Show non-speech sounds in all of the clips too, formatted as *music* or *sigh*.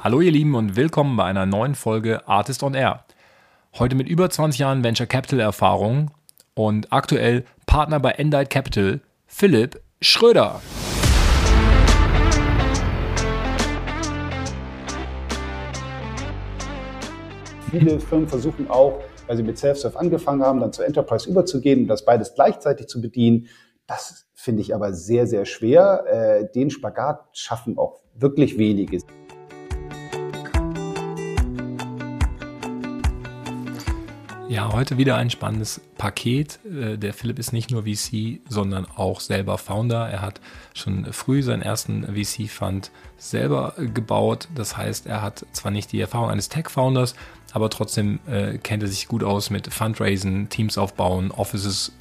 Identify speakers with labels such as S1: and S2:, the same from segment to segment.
S1: Hallo ihr Lieben und willkommen bei einer neuen Folge Artist on Air. Heute mit über 20 Jahren Venture Capital Erfahrung und aktuell Partner bei Endite Capital, Philipp Schröder.
S2: Viele Firmen versuchen auch, weil sie mit Self-Serve angefangen haben, dann zur Enterprise überzugehen und das beides gleichzeitig zu bedienen. Das finde ich aber sehr, sehr schwer. Äh, den Spagat schaffen auch wirklich wenige.
S1: Ja, heute wieder ein spannendes Paket. Äh, der Philipp ist nicht nur VC, sondern auch selber Founder. Er hat schon früh seinen ersten VC-Fund selber gebaut. Das heißt, er hat zwar nicht die Erfahrung eines Tech-Founders, aber trotzdem äh, kennt er sich gut aus mit Fundraisen, Teams aufbauen, Offices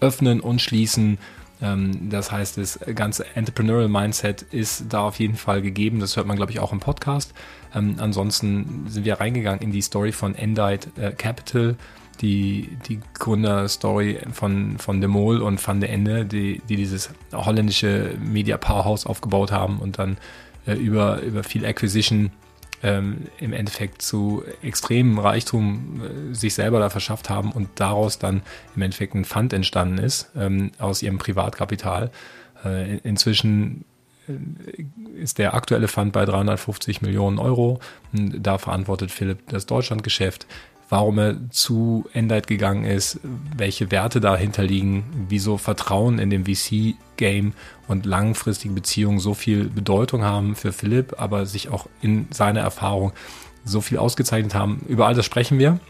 S1: öffnen und schließen. Ähm, das heißt, das ganze Entrepreneurial Mindset ist da auf jeden Fall gegeben. Das hört man, glaube ich, auch im Podcast. Ähm, ansonsten sind wir reingegangen in die Story von Endite äh, Capital, die, die Gründerstory von, von Demol und Van der Ende, die, die dieses holländische Media Powerhouse aufgebaut haben und dann äh, über, über viel Acquisition ähm, im Endeffekt zu extremem Reichtum äh, sich selber da verschafft haben und daraus dann im Endeffekt ein Fund entstanden ist ähm, aus ihrem Privatkapital. Äh, inzwischen äh, ist der aktuelle Fund bei 350 Millionen Euro. Da verantwortet Philipp das Deutschlandgeschäft warum er zu Endite gegangen ist, welche Werte dahinter liegen, wieso Vertrauen in dem VC-Game und langfristige Beziehungen so viel Bedeutung haben für Philipp, aber sich auch in seiner Erfahrung so viel ausgezeichnet haben. Über all das sprechen wir.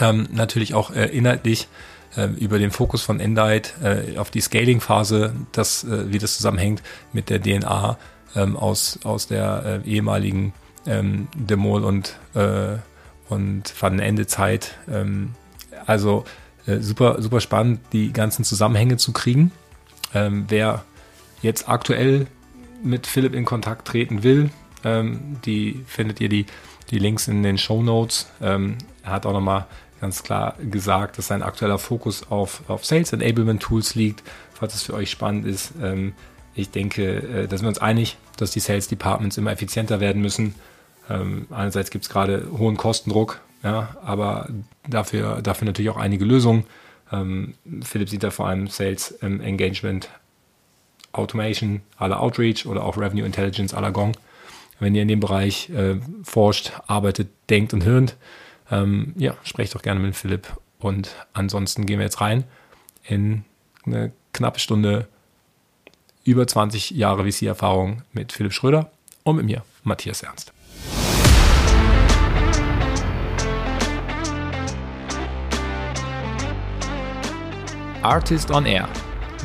S1: Ähm, natürlich auch äh, inhaltlich äh, über den Fokus von Endite äh, auf die Scaling-Phase, das, äh, wie das zusammenhängt mit der DNA ähm, aus, aus der ehemaligen ähm, Demol und und fanden Ende Zeit. Ähm, also äh, super, super spannend, die ganzen Zusammenhänge zu kriegen. Ähm, wer jetzt aktuell mit Philipp in Kontakt treten will, ähm, die findet ihr die, die Links in den Show Notes. Ähm, er hat auch nochmal ganz klar gesagt, dass sein aktueller Fokus auf, auf Sales Enablement Tools liegt, falls es für euch spannend ist. Ähm, ich denke, äh, da sind wir uns einig, dass die Sales Departments immer effizienter werden müssen ähm, einerseits gibt es gerade hohen Kostendruck, ja, aber dafür, dafür natürlich auch einige Lösungen. Ähm, Philipp sieht da vor allem Sales ähm, Engagement Automation à la Outreach oder auch Revenue Intelligence à la Gong. Wenn ihr in dem Bereich äh, forscht, arbeitet, denkt und hirnt, ähm, ja, sprecht doch gerne mit Philipp. Und ansonsten gehen wir jetzt rein in eine knappe Stunde über 20 Jahre VC-Erfahrung mit Philipp Schröder und mit mir, Matthias Ernst. Artist on Air,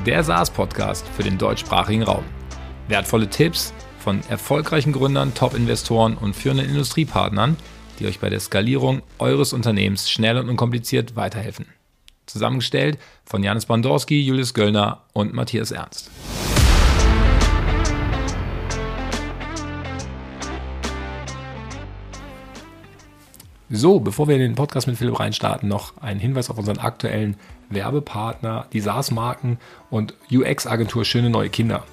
S1: der SaaS-Podcast für den deutschsprachigen Raum. Wertvolle Tipps von erfolgreichen Gründern, Top-Investoren und führenden Industriepartnern, die euch bei der Skalierung eures Unternehmens schnell und unkompliziert weiterhelfen. Zusammengestellt von Janis Bandorski, Julius Göllner und Matthias Ernst. So, bevor wir in den Podcast mit Philipp reinstarten, noch ein Hinweis auf unseren aktuellen Werbepartner, die SaaS-Marken und UX-Agentur Schöne Neue Kinder.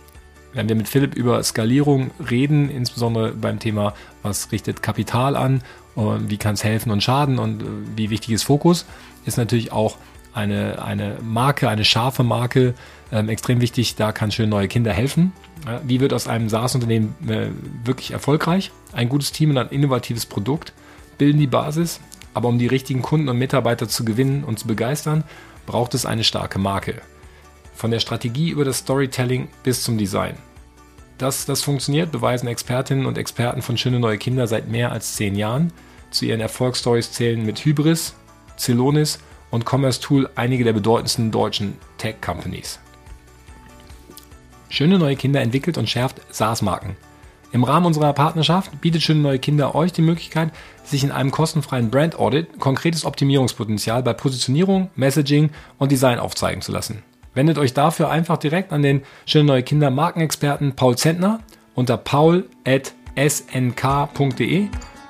S1: Wenn wir mit Philipp über Skalierung reden, insbesondere beim Thema, was richtet Kapital an, wie kann es helfen und schaden und äh, wie wichtig ist Fokus, ist natürlich auch eine, eine Marke, eine scharfe Marke ähm, extrem wichtig. Da kann Schöne Neue Kinder helfen. Wie wird aus einem SaaS-Unternehmen äh, wirklich erfolgreich? Ein gutes Team und ein innovatives Produkt bilden die Basis, aber um die richtigen Kunden und Mitarbeiter zu gewinnen und zu begeistern, braucht es eine starke Marke. Von der Strategie über das Storytelling bis zum Design. Dass das funktioniert, beweisen Expertinnen und Experten von Schöne Neue Kinder seit mehr als zehn Jahren. Zu ihren Erfolgsstories zählen mit Hybris, Celonis und Commerce Tool einige der bedeutendsten deutschen Tech-Companies. Schöne Neue Kinder entwickelt und schärft SaaS-Marken – im Rahmen unserer Partnerschaft bietet Schöne Neue Kinder euch die Möglichkeit, sich in einem kostenfreien Brand Audit konkretes Optimierungspotenzial bei Positionierung, Messaging und Design aufzeigen zu lassen. Wendet euch dafür einfach direkt an den Schöne Neue Kinder Markenexperten Paul Zentner unter paul.snk.de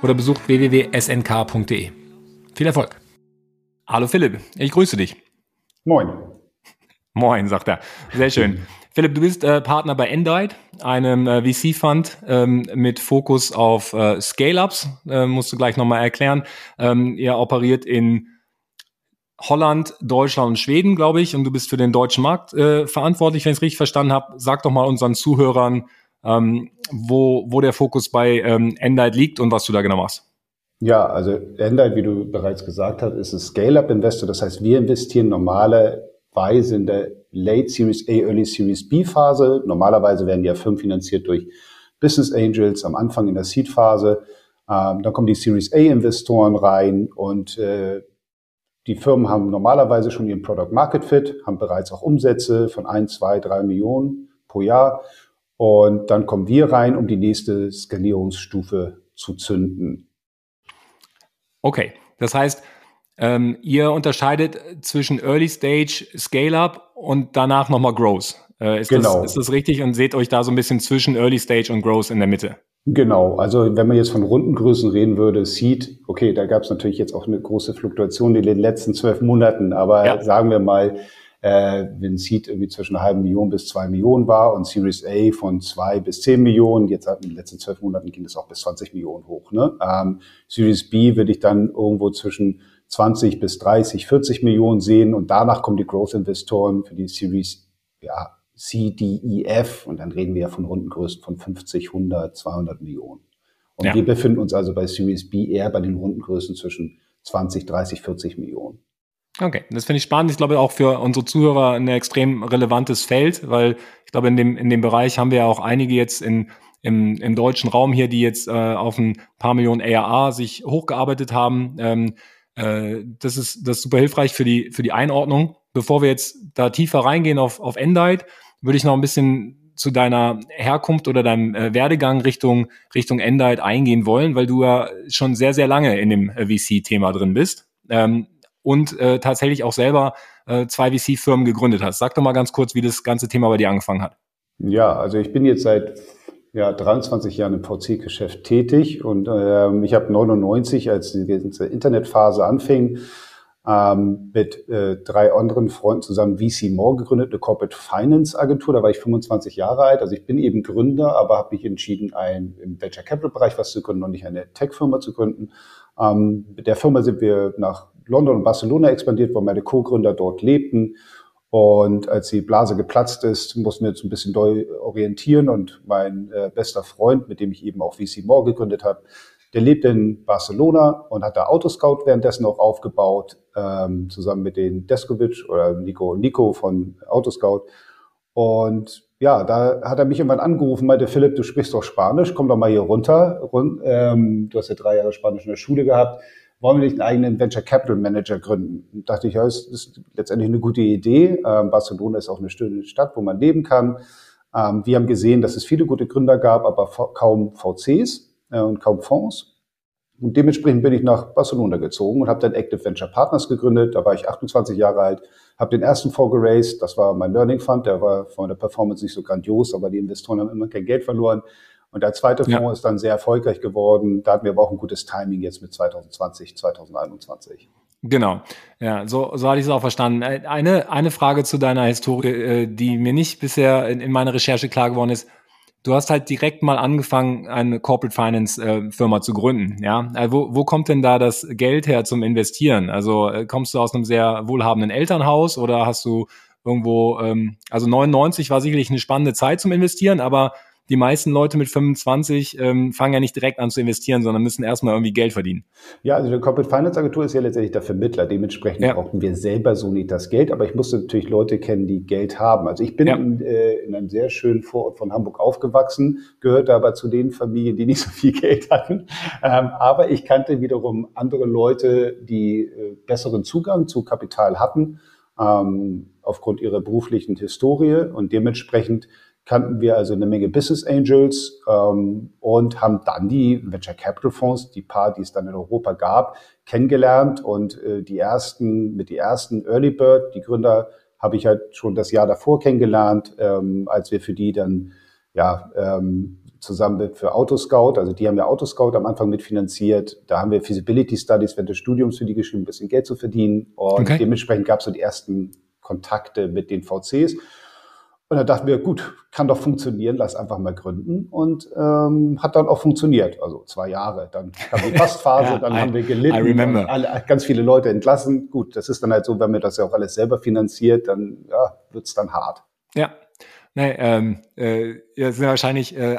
S1: oder besucht www.snk.de. Viel Erfolg! Hallo Philipp, ich grüße dich.
S2: Moin.
S1: Moin, sagt er. Sehr schön. *laughs* Philipp, du bist äh, Partner bei Endite, einem äh, VC-Fund ähm, mit Fokus auf äh, Scale-Ups. Äh, musst du gleich nochmal erklären. Ähm, ihr operiert in Holland, Deutschland und Schweden, glaube ich, und du bist für den deutschen Markt äh, verantwortlich, wenn ich es richtig verstanden habe. Sag doch mal unseren Zuhörern, ähm, wo, wo der Fokus bei ähm, Endite liegt und was du da genau machst.
S2: Ja, also Endite, wie du bereits gesagt hast, ist ein Scale-Up-Investor. Das heißt, wir investieren normalerweise in der Late Series A, Early Series B Phase. Normalerweise werden ja Firmen finanziert durch Business Angels am Anfang in der Seed-Phase. Ähm, dann kommen die Series A-Investoren rein und äh, die Firmen haben normalerweise schon ihren Product Market Fit, haben bereits auch Umsätze von ein, zwei, drei Millionen pro Jahr. Und dann kommen wir rein, um die nächste Skalierungsstufe zu zünden.
S1: Okay, das heißt, ähm, ihr unterscheidet zwischen Early Stage, Scale-Up und danach nochmal Growth. Äh, ist, genau. das, ist das richtig? Und seht euch da so ein bisschen zwischen Early Stage und Growth in der Mitte?
S2: Genau, also wenn man jetzt von Rundengrößen reden würde, Seed, okay, da gab es natürlich jetzt auch eine große Fluktuation in den letzten zwölf Monaten, aber ja. sagen wir mal, äh, wenn Seed irgendwie zwischen einer halben Million bis zwei Millionen war und Series A von zwei bis zehn Millionen, jetzt in den letzten zwölf Monaten ging es auch bis 20 Millionen hoch. Ne? Ähm, Series B würde ich dann irgendwo zwischen 20 bis 30, 40 Millionen sehen und danach kommen die Growth-Investoren für die Series ja, C, D, E, F und dann reden wir ja von Rundengrößen von 50, 100, 200 Millionen. Und ja. wir befinden uns also bei Series B eher bei den Rundengrößen zwischen 20, 30, 40 Millionen.
S1: Okay, das finde ich spannend. Ich glaube auch für unsere Zuhörer ein extrem relevantes Feld, weil ich glaube, in dem, in dem Bereich haben wir ja auch einige jetzt in, im, im deutschen Raum hier, die jetzt äh, auf ein paar Millionen ARA sich hochgearbeitet haben. Ähm, äh, das, ist, das ist super hilfreich für die, für die Einordnung. Bevor wir jetzt da tiefer reingehen auf, auf Endite, würde ich noch ein bisschen zu deiner Herkunft oder deinem äh, Werdegang Richtung, Richtung Endite eingehen wollen, weil du ja schon sehr, sehr lange in dem äh, VC-Thema drin bist. Ähm, und äh, tatsächlich auch selber äh, zwei VC-Firmen gegründet hast. Sag doch mal ganz kurz, wie das ganze Thema bei dir angefangen hat.
S2: Ja, also ich bin jetzt seit ja, 23 Jahren im VC-Geschäft tätig und äh, ich habe 99, als die ganze Internetphase anfing, ähm, mit äh, drei anderen Freunden zusammen VC More gegründet, eine Corporate Finance Agentur. Da war ich 25 Jahre alt. Also ich bin eben Gründer, aber habe mich entschieden, ein im Venture Capital Bereich was zu gründen und nicht eine Tech-Firma zu gründen. Ähm, mit der Firma sind wir nach London und Barcelona expandiert, wo meine Co-Gründer dort lebten. Und als die Blase geplatzt ist, mussten wir uns ein bisschen neu orientieren. Und mein äh, bester Freund, mit dem ich eben auch VC More gegründet habe, der lebt in Barcelona und hat da Autoscout währenddessen auch aufgebaut, ähm, zusammen mit den Deskovic oder Nico Nico von Autoscout. Und ja, da hat er mich irgendwann angerufen, meinte, Philipp, du sprichst doch Spanisch, komm doch mal hier runter. Rund, ähm, du hast ja drei Jahre Spanisch in der Schule gehabt wollen wir nicht einen eigenen Venture Capital Manager gründen? Und dachte ich, ja, das ist letztendlich eine gute Idee. Ähm, Barcelona ist auch eine schöne Stadt, wo man leben kann. Ähm, wir haben gesehen, dass es viele gute Gründer gab, aber kaum VCs äh, und kaum Fonds. Und dementsprechend bin ich nach Barcelona gezogen und habe dann Active Venture Partners gegründet. Da war ich 28 Jahre alt, habe den ersten Fonds geraced. Das war mein Learning Fund. Der war von der Performance nicht so grandios, aber die Investoren haben immer kein Geld verloren. Und der zweite Fonds ja. ist dann sehr erfolgreich geworden. Da hatten wir aber auch ein gutes Timing jetzt mit 2020, 2021.
S1: Genau, ja, so, so hatte ich es auch verstanden. Äh, eine, eine Frage zu deiner Historie, äh, die mir nicht bisher in, in meiner Recherche klar geworden ist. Du hast halt direkt mal angefangen, eine Corporate Finance äh, Firma zu gründen. Ja, also wo, wo kommt denn da das Geld her zum Investieren? Also äh, kommst du aus einem sehr wohlhabenden Elternhaus oder hast du irgendwo, ähm, also 99 war sicherlich eine spannende Zeit zum Investieren, aber die meisten Leute mit 25 ähm, fangen ja nicht direkt an zu investieren, sondern müssen erstmal irgendwie Geld verdienen.
S2: Ja, also die Corporate Finance Agentur ist ja letztendlich der Vermittler. Dementsprechend ja. brauchten wir selber so nicht das Geld, aber ich musste natürlich Leute kennen, die Geld haben. Also ich bin ja. in, äh, in einem sehr schönen Vorort von Hamburg aufgewachsen, gehörte aber zu den Familien, die nicht so viel Geld hatten. Ähm, aber ich kannte wiederum andere Leute, die äh, besseren Zugang zu Kapital hatten, ähm, aufgrund ihrer beruflichen Historie und dementsprechend kannten wir also eine Menge Business Angels ähm, und haben dann die Venture Capital Fonds, die paar, die es dann in Europa gab, kennengelernt und äh, die ersten, mit die ersten Early Bird, die Gründer habe ich halt schon das Jahr davor kennengelernt, ähm, als wir für die dann ja ähm, zusammen für Autoscout, also die haben ja Autoscout am Anfang mitfinanziert. Da haben wir Feasibility Studies während des Studiums für die geschrieben, ein bisschen Geld zu verdienen. Und okay. dementsprechend gab es so die ersten Kontakte mit den VCs. Und da dachten wir, gut, kann doch funktionieren, lass einfach mal gründen. Und ähm, hat dann auch funktioniert. Also zwei Jahre. Dann kam die *laughs* Postphase, ja, dann I, haben wir gelitten. Alle, ganz viele Leute entlassen. Gut, das ist dann halt so, wenn man das ja auch alles selber finanziert, dann ja, wird's dann hart.
S1: Ja. Nee, ähm, äh, ja, sind wahrscheinlich äh,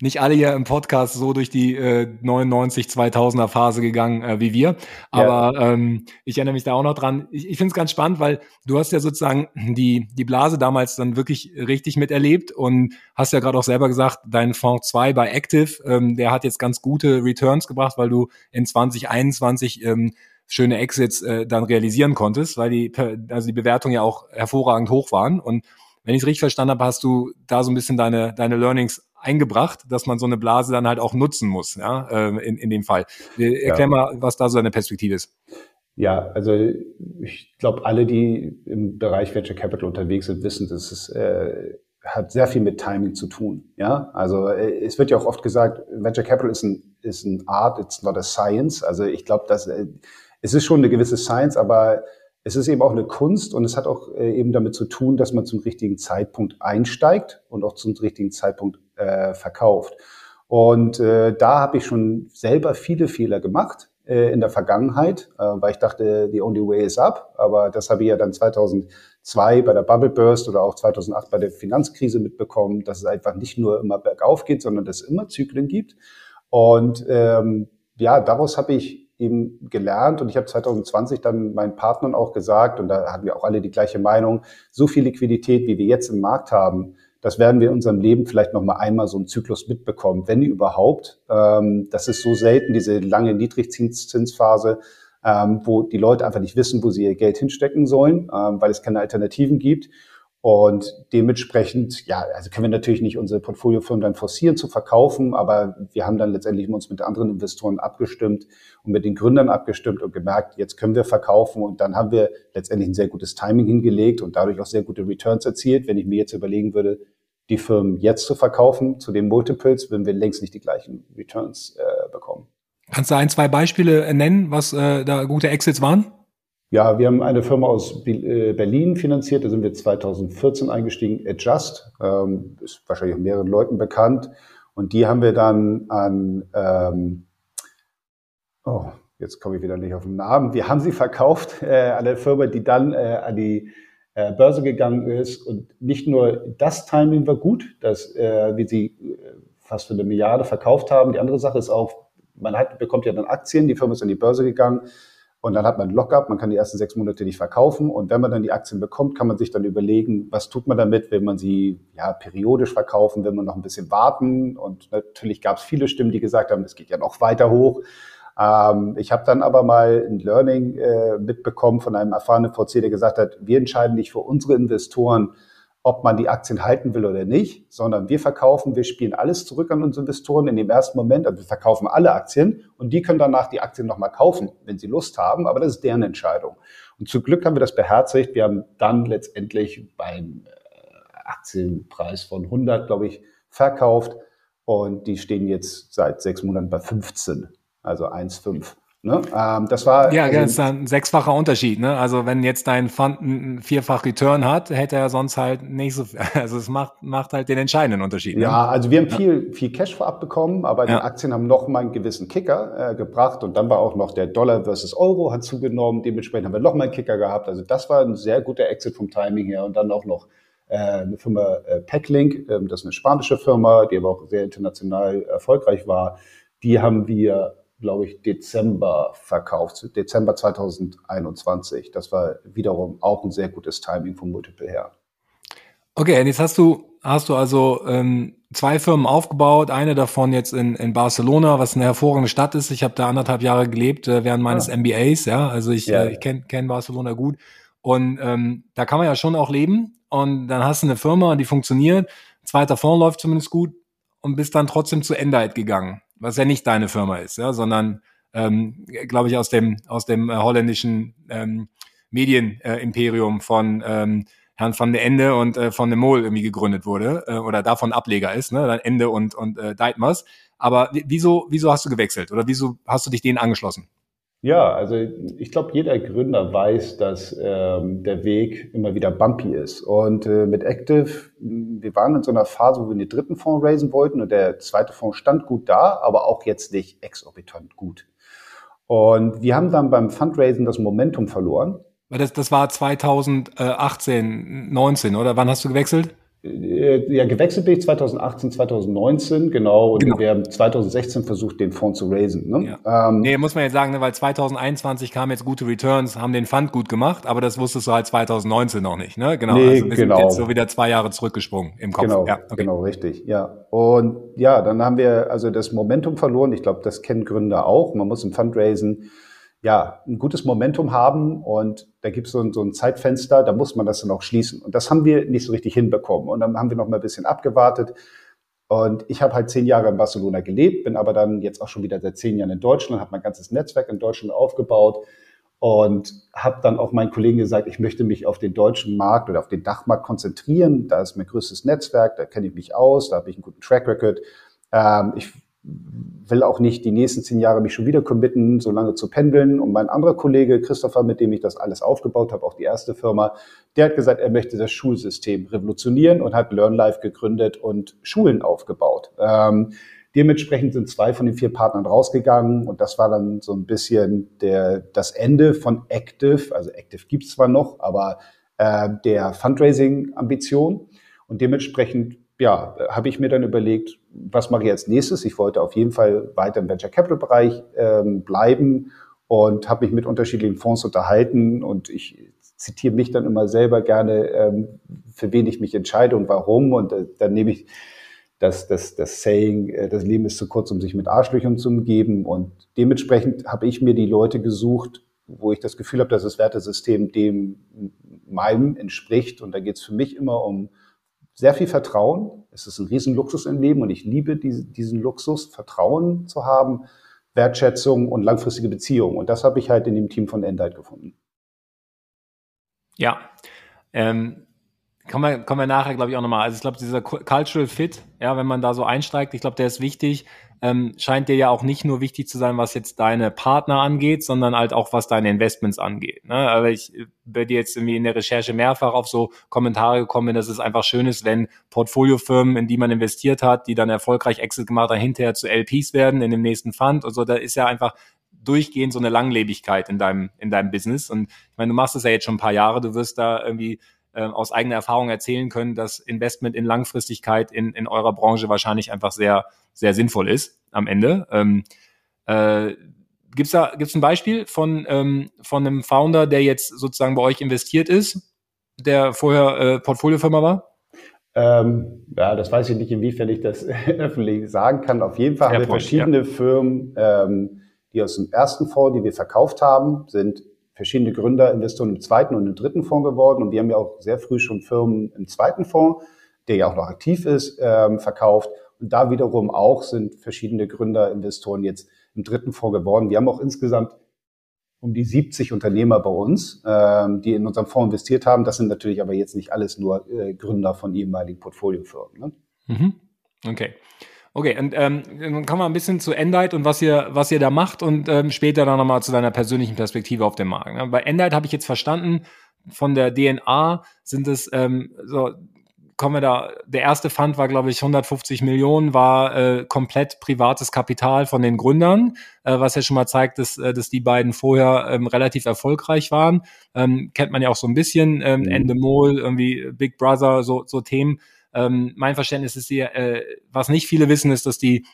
S1: nicht alle hier im Podcast so durch die äh, 99, 2000er Phase gegangen äh, wie wir. Aber ja. ähm, ich erinnere mich da auch noch dran. Ich, ich finde es ganz spannend, weil du hast ja sozusagen die, die Blase damals dann wirklich richtig miterlebt und hast ja gerade auch selber gesagt, dein Fonds 2 bei Active, ähm, der hat jetzt ganz gute Returns gebracht, weil du in 2021 ähm, schöne Exits äh, dann realisieren konntest, weil die, also die Bewertungen ja auch hervorragend hoch waren. Und wenn ich es richtig verstanden habe, hast du da so ein bisschen deine, deine Learnings eingebracht, dass man so eine Blase dann halt auch nutzen muss, ja, äh, in, in dem Fall. Erklär ja. mal, was da so deine Perspektive ist.
S2: Ja, also ich glaube, alle, die im Bereich Venture Capital unterwegs sind, wissen, dass es äh, hat sehr viel mit Timing zu tun. Ja, also äh, es wird ja auch oft gesagt, Venture Capital ist ein ist ein Art, it's not a science. Also ich glaube, dass äh, es ist schon eine gewisse Science, aber es ist eben auch eine Kunst und es hat auch äh, eben damit zu tun, dass man zum richtigen Zeitpunkt einsteigt und auch zum richtigen Zeitpunkt äh, verkauft. Und äh, da habe ich schon selber viele Fehler gemacht äh, in der Vergangenheit, äh, weil ich dachte, the only way is up. Aber das habe ich ja dann 2002 bei der Bubble Burst oder auch 2008 bei der Finanzkrise mitbekommen, dass es einfach nicht nur immer bergauf geht, sondern dass es immer Zyklen gibt. Und ähm, ja, daraus habe ich eben gelernt und ich habe 2020 dann meinen Partnern auch gesagt, und da hatten wir auch alle die gleiche Meinung, so viel Liquidität, wie wir jetzt im Markt haben, das werden wir in unserem Leben vielleicht noch mal einmal so einen Zyklus mitbekommen, wenn überhaupt. Ähm, das ist so selten, diese lange Niedrigzinsphase, ähm, wo die Leute einfach nicht wissen, wo sie ihr Geld hinstecken sollen, ähm, weil es keine Alternativen gibt. Und dementsprechend, ja, also können wir natürlich nicht unsere Portfoliofirmen dann forcieren zu verkaufen, aber wir haben dann letztendlich uns mit anderen Investoren abgestimmt und mit den Gründern abgestimmt und gemerkt, jetzt können wir verkaufen und dann haben wir letztendlich ein sehr gutes Timing hingelegt und dadurch auch sehr gute Returns erzielt. Wenn ich mir jetzt überlegen würde, die Firmen jetzt zu verkaufen zu den Multiples, würden wir längst nicht die gleichen Returns äh, bekommen.
S1: Kannst du ein, zwei Beispiele nennen, was äh, da gute Exits waren?
S2: Ja, wir haben eine Firma aus äh, Berlin finanziert, da sind wir 2014 eingestiegen, Adjust, ähm, ist wahrscheinlich auch mehreren Leuten bekannt. Und die haben wir dann an, ähm, oh, jetzt komme ich wieder nicht auf den Namen, wir haben sie verkauft äh, an eine Firma, die dann äh, an die äh, Börse gegangen ist. Und nicht nur das Timing war gut, dass äh, wir sie äh, fast für eine Milliarde verkauft haben. Die andere Sache ist auch, man hat, bekommt ja dann Aktien, die Firma ist an die Börse gegangen und dann hat man Lockup, man kann die ersten sechs Monate nicht verkaufen. Und wenn man dann die Aktien bekommt, kann man sich dann überlegen, was tut man damit? Will man sie ja periodisch verkaufen? Will man noch ein bisschen warten? Und natürlich gab es viele Stimmen, die gesagt haben, es geht ja noch weiter hoch. Ähm, ich habe dann aber mal ein Learning äh, mitbekommen von einem erfahrenen VC, der gesagt hat, wir entscheiden nicht für unsere Investoren, ob man die Aktien halten will oder nicht, sondern wir verkaufen, wir spielen alles zurück an unsere Investoren in dem ersten Moment. Also wir verkaufen alle Aktien und die können danach die Aktien nochmal kaufen, wenn sie Lust haben, aber das ist deren Entscheidung. Und zum Glück haben wir das beherzigt. Wir haben dann letztendlich beim äh, Aktienpreis von 100, glaube ich, verkauft und die stehen jetzt seit sechs Monaten bei 15, also 1,5. Ne? Ähm, das war
S1: ja, das ist ein sechsfacher Unterschied. Ne? Also wenn jetzt dein Fund einen vierfach Return hat, hätte er sonst halt nicht so. *laughs* Also es macht macht halt den entscheidenden Unterschied.
S2: Ne? Ja, also wir haben viel viel Cash vorab bekommen, aber ja. die Aktien haben noch mal einen gewissen Kicker äh, gebracht und dann war auch noch der Dollar versus Euro hat zugenommen. Dementsprechend haben wir noch mal einen Kicker gehabt. Also das war ein sehr guter Exit vom Timing her und dann auch noch äh, eine Firma äh, Packlink, äh, das ist eine spanische Firma, die aber auch sehr international erfolgreich war. Die haben wir glaube ich, Dezember verkauft, Dezember 2021. Das war wiederum auch ein sehr gutes Timing vom Multiple her.
S1: Okay, und jetzt hast du, hast du also ähm, zwei Firmen aufgebaut, eine davon jetzt in, in Barcelona, was eine hervorragende Stadt ist. Ich habe da anderthalb Jahre gelebt äh, während meines ja. MBAs, ja. Also ich, ja. äh, ich kenne kenn Barcelona gut. Und ähm, da kann man ja schon auch leben. Und dann hast du eine Firma, die funktioniert, zweiter Fonds läuft zumindest gut und bist dann trotzdem zu Endite gegangen was ja nicht deine Firma ist, ja, sondern ähm, glaube ich aus dem aus dem äh, holländischen ähm, Medienimperium äh, von ähm, Herrn van der Ende und äh, von dem Mol irgendwie gegründet wurde äh, oder davon Ableger ist, ne, dann Ende und und äh, Deitmers. Aber wieso wieso hast du gewechselt oder wieso hast du dich denen angeschlossen?
S2: Ja, also ich glaube, jeder Gründer weiß, dass ähm, der Weg immer wieder bumpy ist. Und äh, mit Active, wir waren in so einer Phase, wo wir den dritten Fonds raisen wollten und der zweite Fonds stand gut da, aber auch jetzt nicht exorbitant gut. Und wir haben dann beim Fundraising das Momentum verloren.
S1: Das, das war 2018, 19, oder? Wann hast du gewechselt?
S2: Äh, ja, gewechselt bin ich 2018, 2019, genau. Und genau. wir haben 2016 versucht, den Fonds zu raisen.
S1: Ne? Ja. Ähm, nee, muss man jetzt sagen, ne, weil 2021 kamen jetzt gute Returns, haben den Fund gut gemacht, aber das wusstest du halt 2019 noch nicht. Ne? Genau. Nee, also wir genau. sind jetzt so wieder zwei Jahre zurückgesprungen im Kopf.
S2: Genau, ja, okay. genau, richtig. Ja. Und ja, dann haben wir also das Momentum verloren. Ich glaube, das kennen Gründer auch. Man muss im Fundraisen ja, ein gutes Momentum haben und da gibt es so, so, ein Zeitfenster, da muss man das dann auch schließen. Und das haben wir nicht so richtig hinbekommen. Und dann haben wir noch mal ein bisschen abgewartet. Und ich habe halt zehn Jahre in Barcelona gelebt, bin aber dann jetzt auch schon wieder seit zehn Jahren in Deutschland, habe mein ganzes Netzwerk in Deutschland aufgebaut und habe dann auch meinen Kollegen gesagt, ich möchte mich auf den deutschen Markt oder auf den Dachmarkt konzentrieren. Da ist mein größtes Netzwerk, da kenne ich mich aus, da habe ich einen guten Track Record. Ähm, ich will auch nicht die nächsten zehn Jahre mich schon wieder committen, so lange zu pendeln. Und mein anderer Kollege Christopher, mit dem ich das alles aufgebaut habe, auch die erste Firma, der hat gesagt, er möchte das Schulsystem revolutionieren und hat LearnLife gegründet und Schulen aufgebaut. Ähm, dementsprechend sind zwei von den vier Partnern rausgegangen und das war dann so ein bisschen der, das Ende von Active. Also Active gibt's zwar noch, aber äh, der Fundraising-Ambition. Und dementsprechend ja, habe ich mir dann überlegt, was mache ich als nächstes? Ich wollte auf jeden Fall weiter im Venture Capital Bereich ähm, bleiben und habe mich mit unterschiedlichen Fonds unterhalten und ich zitiere mich dann immer selber gerne, ähm, für wen ich mich entscheide und warum. Und äh, dann nehme ich das, das, das Saying, äh, das Leben ist zu kurz, um sich mit Arschlöchern zu umgeben. Und dementsprechend habe ich mir die Leute gesucht, wo ich das Gefühl habe, dass das Wertesystem dem meinem entspricht. Und da geht es für mich immer um sehr viel Vertrauen. Es ist ein Riesenluxus im Leben und ich liebe diese, diesen Luxus, Vertrauen zu haben, Wertschätzung und langfristige Beziehungen. Und das habe ich halt in dem Team von Endite gefunden.
S1: Ja, ähm, kommen wir, kommen wir nachher, glaube ich, auch nochmal. Also ich glaube, dieser Cultural Fit, ja, wenn man da so einsteigt, ich glaube, der ist wichtig ähm, scheint dir ja auch nicht nur wichtig zu sein, was jetzt deine Partner angeht, sondern halt auch, was deine Investments angeht. Ne? Aber ich bin dir jetzt irgendwie in der Recherche mehrfach auf so Kommentare gekommen dass es einfach schön ist, wenn Portfoliofirmen, in die man investiert hat, die dann erfolgreich Exit gemacht haben, hinterher zu LPs werden in dem nächsten Fund und so. Da ist ja einfach durchgehend so eine Langlebigkeit in deinem, in deinem Business. Und ich meine, du machst es ja jetzt schon ein paar Jahre, du wirst da irgendwie äh, aus eigener Erfahrung erzählen können, dass Investment in Langfristigkeit in, in eurer Branche wahrscheinlich einfach sehr, sehr sinnvoll ist am Ende. Ähm, äh, Gibt es da gibt's ein Beispiel von, ähm, von einem Founder, der jetzt sozusagen bei euch investiert ist, der vorher äh, Portfoliofirma war?
S2: Ähm, ja, das weiß ich nicht, inwiefern ich das *laughs* öffentlich sagen kann. Auf jeden Fall haben wir verschiedene ja. Firmen, ähm, die aus dem ersten Fonds, die wir verkauft haben, sind verschiedene Gründer, Investoren im zweiten und im dritten Fonds geworden. Und wir haben ja auch sehr früh schon Firmen im zweiten Fonds, der ja auch noch aktiv ist, ähm, verkauft. Und da wiederum auch sind verschiedene Gründer, Investoren jetzt im dritten Fonds geworden. Wir haben auch insgesamt um die 70 Unternehmer bei uns, ähm, die in unserem Fonds investiert haben. Das sind natürlich aber jetzt nicht alles nur äh, Gründer von ehemaligen Portfoliofirmen. Ne?
S1: Mhm. Okay. Okay, und ähm, dann kommen wir ein bisschen zu Endite und was ihr, was ihr da macht und ähm, später dann nochmal zu deiner persönlichen Perspektive auf dem Markt. Ne? Bei Endite habe ich jetzt verstanden, von der DNA sind es ähm, so kommen wir da, der erste Fund war, glaube ich, 150 Millionen, war äh, komplett privates Kapital von den Gründern, äh, was ja schon mal zeigt, dass, äh, dass die beiden vorher ähm, relativ erfolgreich waren. Ähm, kennt man ja auch so ein bisschen, ähm, mhm. Endemol, irgendwie Big Brother, so, so Themen. Ähm, mein Verständnis ist hier, äh, was nicht viele wissen, ist, dass die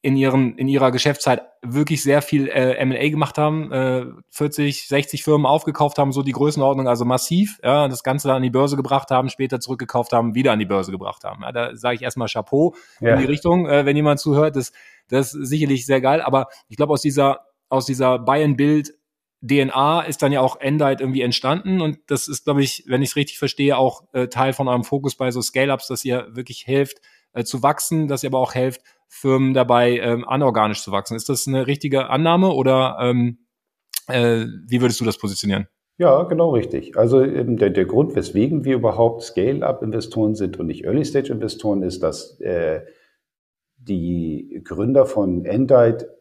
S1: in, ihren, in ihrer Geschäftszeit wirklich sehr viel äh, M&A gemacht haben, äh, 40, 60 Firmen aufgekauft haben, so die Größenordnung, also massiv, ja, das Ganze dann an die Börse gebracht haben, später zurückgekauft haben, wieder an die Börse gebracht haben. Ja, da sage ich erstmal Chapeau ja. in die Richtung, äh, wenn jemand zuhört, das, das ist sicherlich sehr geil, aber ich glaube, aus dieser, aus dieser Buy-and-Build DNA ist dann ja auch Endite irgendwie entstanden und das ist, glaube ich, wenn ich es richtig verstehe, auch äh, Teil von eurem Fokus bei so Scale-Ups, dass ihr wirklich helft äh, zu wachsen, dass ihr aber auch helft, Firmen dabei, ähm, anorganisch zu wachsen. Ist das eine richtige Annahme oder ähm, äh, wie würdest du das positionieren?
S2: Ja, genau richtig. Also ähm, der, der Grund, weswegen wir überhaupt Scale-up-Investoren sind und nicht Early-Stage-Investoren, ist, dass äh, die Gründer von Endite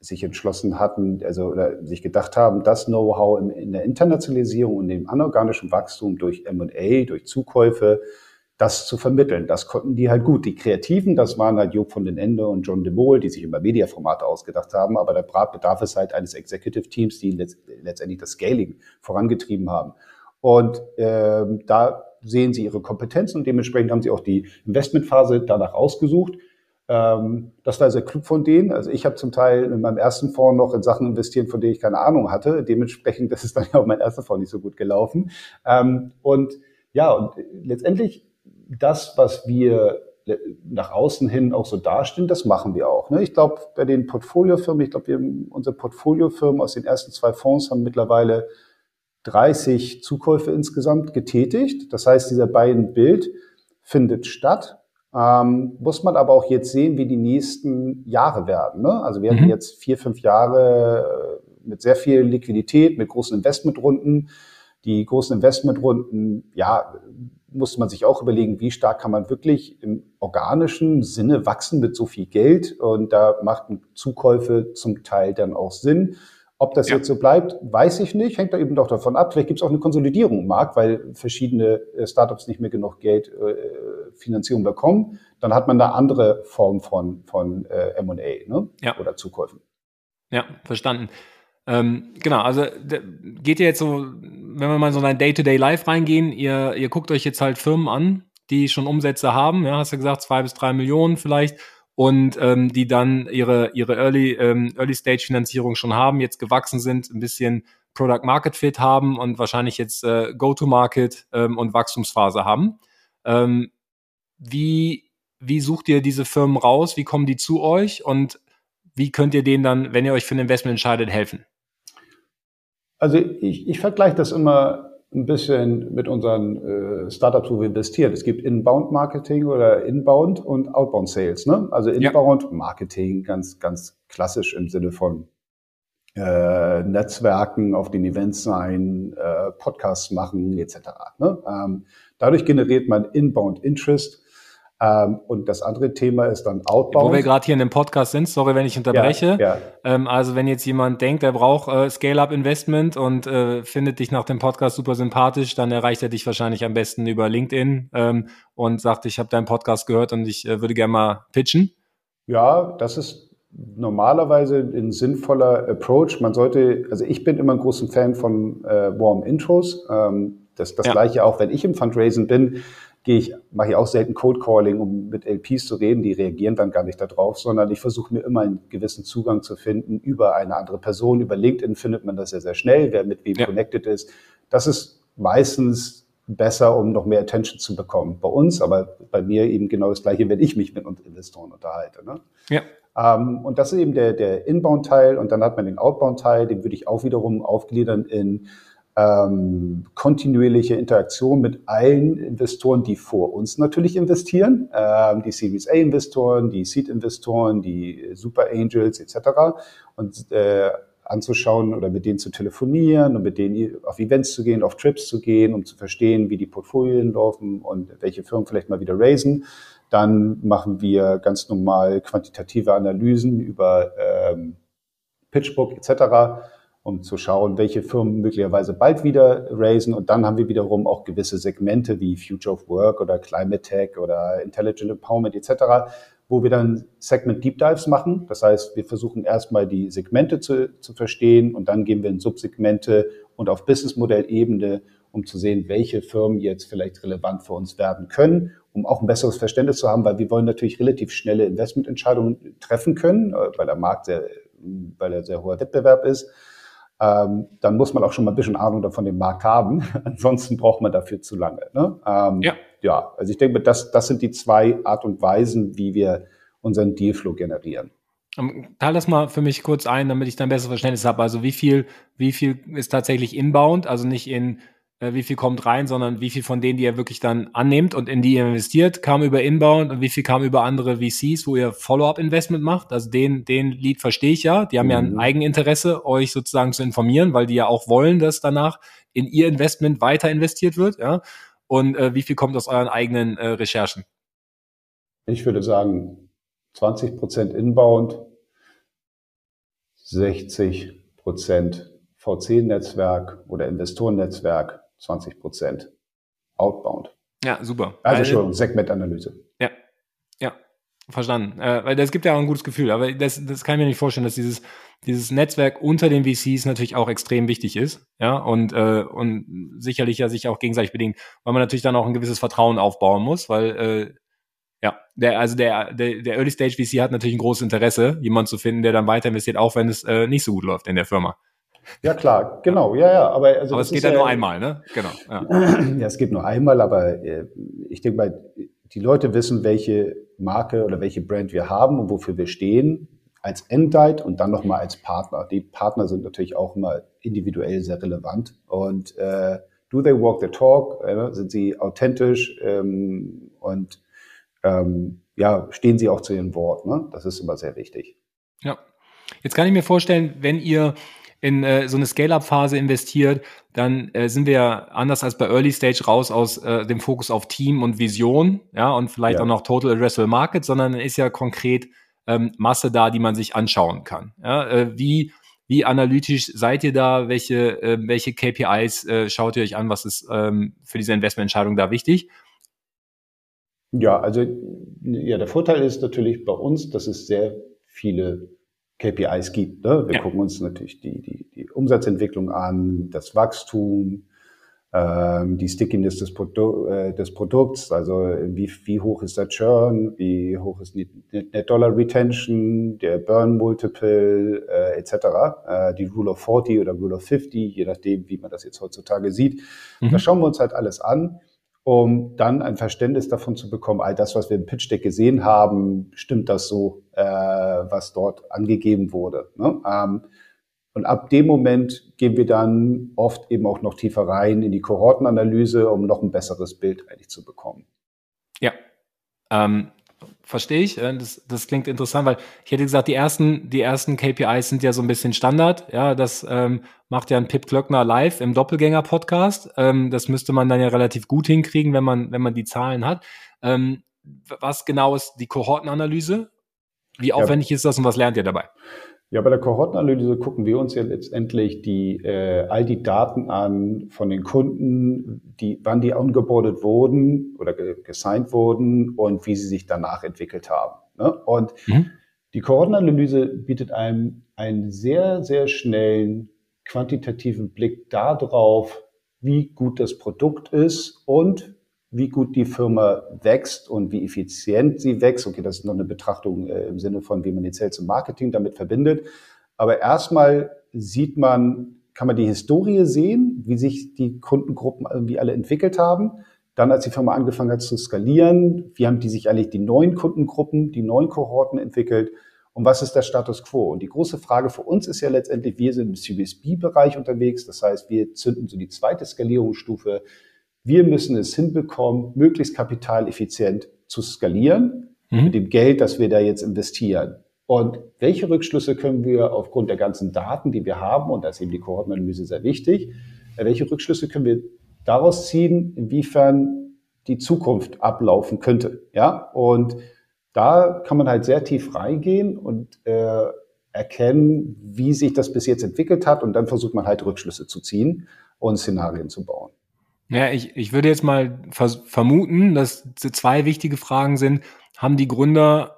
S2: sich entschlossen hatten, also oder sich gedacht haben, das Know-how in, der Internationalisierung und dem anorganischen Wachstum durch M&A, durch Zukäufe, das zu vermitteln. Das konnten die halt gut. Die Kreativen, das waren halt Job von den Ende und John de Mol, die sich immer Mediaformate ausgedacht haben, aber der bedarf es halt eines Executive Teams, die letztendlich das Scaling vorangetrieben haben. Und ähm, da sehen sie ihre Kompetenzen und dementsprechend haben sie auch die Investmentphase danach ausgesucht. Ähm, das war sehr klug von denen. Also ich habe zum Teil in meinem ersten Fonds noch in Sachen investiert, von denen ich keine Ahnung hatte. Dementsprechend *laughs* ist dann ja auch mein erster Fonds nicht so gut gelaufen. Ähm, und ja, und letztendlich das, was wir nach außen hin auch so dastehen, das machen wir auch. Ne? Ich glaube, bei den Portfoliofirmen, ich glaube, wir unsere Portfoliofirmen aus den ersten zwei Fonds haben mittlerweile 30 Zukäufe insgesamt getätigt. Das heißt, dieser beiden Bild findet statt. Ähm, muss man aber auch jetzt sehen, wie die nächsten Jahre werden. Ne? Also wir mhm. haben jetzt vier, fünf Jahre äh, mit sehr viel Liquidität, mit großen Investmentrunden. Die großen Investmentrunden, ja, muss man sich auch überlegen, wie stark kann man wirklich im organischen Sinne wachsen mit so viel Geld. Und da macht Zukäufe zum Teil dann auch Sinn. Ob das ja. jetzt so bleibt, weiß ich nicht. Hängt da eben doch davon ab. Vielleicht gibt es auch eine Konsolidierung im Markt, weil verschiedene äh, Startups nicht mehr genug Geld äh, Finanzierung bekommen. Dann hat man eine andere Form von, von äh, M&A ne?
S1: ja.
S2: oder Zukäufen.
S1: Ja, verstanden. Ähm, genau, also geht ihr jetzt so, wenn wir mal so in ein Day-to-Day-Life reingehen, ihr, ihr guckt euch jetzt halt Firmen an, die schon Umsätze haben, ja, hast du gesagt, zwei bis drei Millionen vielleicht und ähm, die dann ihre, ihre Early, ähm, Early Stage Finanzierung schon haben, jetzt gewachsen sind, ein bisschen Product Market Fit haben und wahrscheinlich jetzt äh, Go-to-Market ähm, und Wachstumsphase haben. Ähm, wie, wie sucht ihr diese Firmen raus? Wie kommen die zu euch? Und wie könnt ihr denen dann, wenn ihr euch für ein Investment entscheidet, helfen?
S2: Also ich, ich vergleiche das immer ein bisschen mit unseren äh, Startups, wo wir investieren. Es gibt Inbound Marketing oder Inbound und Outbound Sales. Ne? Also Inbound ja. Marketing ganz, ganz klassisch im Sinne von äh, Netzwerken, auf den Events sein, äh, Podcasts machen etc. Ne? Ähm, dadurch generiert man Inbound Interest ähm, und das andere Thema ist dann Outbound.
S1: Wo wir gerade hier in dem Podcast sind, sorry, wenn ich unterbreche. Ja, ja. Ähm, also wenn jetzt jemand denkt, er braucht äh, Scale-Up-Investment und äh, findet dich nach dem Podcast super sympathisch, dann erreicht er dich wahrscheinlich am besten über LinkedIn ähm, und sagt, ich habe deinen Podcast gehört und ich äh, würde gerne mal pitchen.
S2: Ja, das ist normalerweise ein sinnvoller Approach. Man sollte, also ich bin immer ein großer Fan von äh, Warm Intros. Ähm, das das ja. gleiche auch, wenn ich im Fundraising bin gehe ich, mache ich auch selten Code Calling, um mit LPs zu reden, die reagieren dann gar nicht darauf, sondern ich versuche mir immer einen gewissen Zugang zu finden über eine andere Person. Über LinkedIn findet man das ja sehr schnell, wer mit wem ja. connected ist. Das ist meistens besser, um noch mehr Attention zu bekommen. Bei uns, aber bei mir eben genau das Gleiche, wenn ich mich mit Investoren unterhalte. Ne?
S1: Ja.
S2: Ähm, und das ist eben der, der Inbound-Teil und dann hat man den Outbound-Teil, den würde ich auch wiederum aufgliedern in ähm, kontinuierliche Interaktion mit allen Investoren, die vor uns natürlich investieren, ähm, die Series A-Investoren, die Seed-Investoren, die Super Angels etc. Und äh, anzuschauen oder mit denen zu telefonieren und mit denen auf Events zu gehen, auf Trips zu gehen, um zu verstehen, wie die Portfolien laufen und welche Firmen vielleicht mal wieder raisen. Dann machen wir ganz normal quantitative Analysen über ähm, Pitchbook etc um zu schauen, welche Firmen möglicherweise bald wieder raisen. Und dann haben wir wiederum auch gewisse Segmente wie Future of Work oder Climate Tech oder Intelligent Empowerment etc., wo wir dann Segment Deep Dives machen. Das heißt, wir versuchen erstmal die Segmente zu, zu verstehen und dann gehen wir in Subsegmente und auf Businessmodellebene, um zu sehen, welche Firmen jetzt vielleicht relevant für uns werden können, um auch ein besseres Verständnis zu haben, weil wir wollen natürlich relativ schnelle Investmententscheidungen treffen können, äh, weil der Markt sehr, weil er sehr hoher Wettbewerb ist ähm, dann muss man auch schon mal ein bisschen Ahnung davon dem Markt haben. *laughs* Ansonsten braucht man dafür zu lange. Ne? Ähm, ja. ja, also ich denke, das, das sind die zwei Art und Weisen, wie wir unseren Dealflow generieren.
S1: Teil das mal für mich kurz ein, damit ich dann besseres Verständnis habe. Also wie viel, wie viel ist tatsächlich inbound, also nicht in wie viel kommt rein, sondern wie viel von denen, die ihr wirklich dann annimmt und in die ihr investiert, kam über Inbound und wie viel kam über andere VCs, wo ihr Follow-up-Investment macht. Also den, den Lead verstehe ich ja. Die haben mhm. ja ein mhm. Eigeninteresse, euch sozusagen zu informieren, weil die ja auch wollen, dass danach in ihr Investment weiter investiert wird. Ja? Und äh, wie viel kommt aus euren eigenen äh, Recherchen?
S2: Ich würde sagen 20 Prozent Inbound, 60 Prozent VC-Netzwerk oder Investorennetzwerk, 20 Prozent Outbound.
S1: Ja, super.
S2: Also schon Segmentanalyse.
S1: Ja, ja, verstanden. Äh, weil das gibt ja auch ein gutes Gefühl, aber das, das kann ich mir nicht vorstellen, dass dieses, dieses Netzwerk unter den VCs natürlich auch extrem wichtig ist, ja, und, äh, und sicherlich ja sich auch gegenseitig bedingt, weil man natürlich dann auch ein gewisses Vertrauen aufbauen muss, weil äh, ja, der, also der, der, der Early Stage VC hat natürlich ein großes Interesse, jemanden zu finden, der dann weiter investiert, auch wenn es äh, nicht so gut läuft in der Firma.
S2: Ja, klar, genau, ja, ja. Aber,
S1: also aber es geht ja, nur einmal, ne? Genau. Ja. *clears throat*
S2: ja, es geht nur einmal, aber äh, ich denke mal, die Leute wissen, welche Marke oder welche Brand wir haben und wofür wir stehen, als Endite und dann nochmal als Partner. Die Partner sind natürlich auch immer individuell sehr relevant. Und äh, do they walk the talk? Äh, sind sie authentisch ähm, und ähm, ja, stehen sie auch zu ihrem Wort? Ne? Das ist immer sehr wichtig.
S1: Ja. Jetzt kann ich mir vorstellen, wenn ihr in äh, so eine Scale-up-Phase investiert, dann äh, sind wir anders als bei Early Stage raus aus äh, dem Fokus auf Team und Vision, ja, und vielleicht ja. auch noch Total Addressable Market, sondern ist ja konkret ähm, Masse da, die man sich anschauen kann. Ja, äh, wie wie analytisch seid ihr da? Welche, äh, welche KPIs äh, schaut ihr euch an? Was ist ähm, für diese Investmententscheidung da wichtig?
S2: Ja, also ja, der Vorteil ist natürlich bei uns, dass es sehr viele KPIs gibt. Ne? Wir ja. gucken uns natürlich die, die, die Umsatzentwicklung an, das Wachstum, ähm, die Stickiness des, Produ äh, des Produkts, also wie, wie hoch ist der Churn, wie hoch ist die Net Dollar Retention, der Burn Multiple äh, etc., äh, die Rule of 40 oder Rule of 50, je nachdem, wie man das jetzt heutzutage sieht. Mhm. Da schauen wir uns halt alles an um dann ein Verständnis davon zu bekommen, all das, was wir im Pitch Deck gesehen haben, stimmt das so, äh, was dort angegeben wurde. Ne? Ähm, und ab dem Moment gehen wir dann oft eben auch noch tiefer rein in die Kohortenanalyse, um noch ein besseres Bild eigentlich zu bekommen.
S1: Ja, ähm, verstehe ich. Äh, das, das klingt interessant, weil ich hätte gesagt, die ersten, die ersten KPIs sind ja so ein bisschen Standard. Ja, das ähm, macht ja ein Pip Klöckner live im Doppelgänger-Podcast. Ähm, das müsste man dann ja relativ gut hinkriegen, wenn man, wenn man die Zahlen hat. Ähm, was genau ist die Kohortenanalyse? Wie aufwendig ja. ist das und was lernt ihr dabei?
S2: Ja, bei der Kohortenanalyse gucken wir uns ja letztendlich die, äh, all die Daten an von den Kunden, die, wann die ongeboardet wurden oder gesigned wurden und wie sie sich danach entwickelt haben. Ne? Und mhm. die Kohortenanalyse bietet einem einen sehr, sehr schnellen quantitativen Blick darauf, wie gut das Produkt ist und wie gut die Firma wächst und wie effizient sie wächst. Okay, das ist noch eine Betrachtung äh, im Sinne von, wie man jetzt Sales und Marketing damit verbindet. Aber erstmal sieht man, kann man die Historie sehen, wie sich die Kundengruppen irgendwie alle entwickelt haben. Dann, als die Firma angefangen hat zu skalieren, wie haben die sich eigentlich die neuen Kundengruppen, die neuen Kohorten entwickelt und was ist der Status quo? Und die große Frage für uns ist ja letztendlich, wir sind im CBSB-Bereich unterwegs. Das heißt, wir zünden so die zweite Skalierungsstufe wir müssen es hinbekommen, möglichst kapitaleffizient zu skalieren mhm. mit dem Geld, das wir da jetzt investieren. Und welche Rückschlüsse können wir aufgrund der ganzen Daten, die wir haben, und da ist eben die Kohortenanalyse sehr wichtig, äh, welche Rückschlüsse können wir daraus ziehen, inwiefern die Zukunft ablaufen könnte? Ja, und da kann man halt sehr tief reingehen und äh, erkennen, wie sich das bis jetzt entwickelt hat, und dann versucht man halt Rückschlüsse zu ziehen und Szenarien zu bauen.
S1: Ja, ich, ich würde jetzt mal vermuten, dass zwei wichtige Fragen sind. Haben die Gründer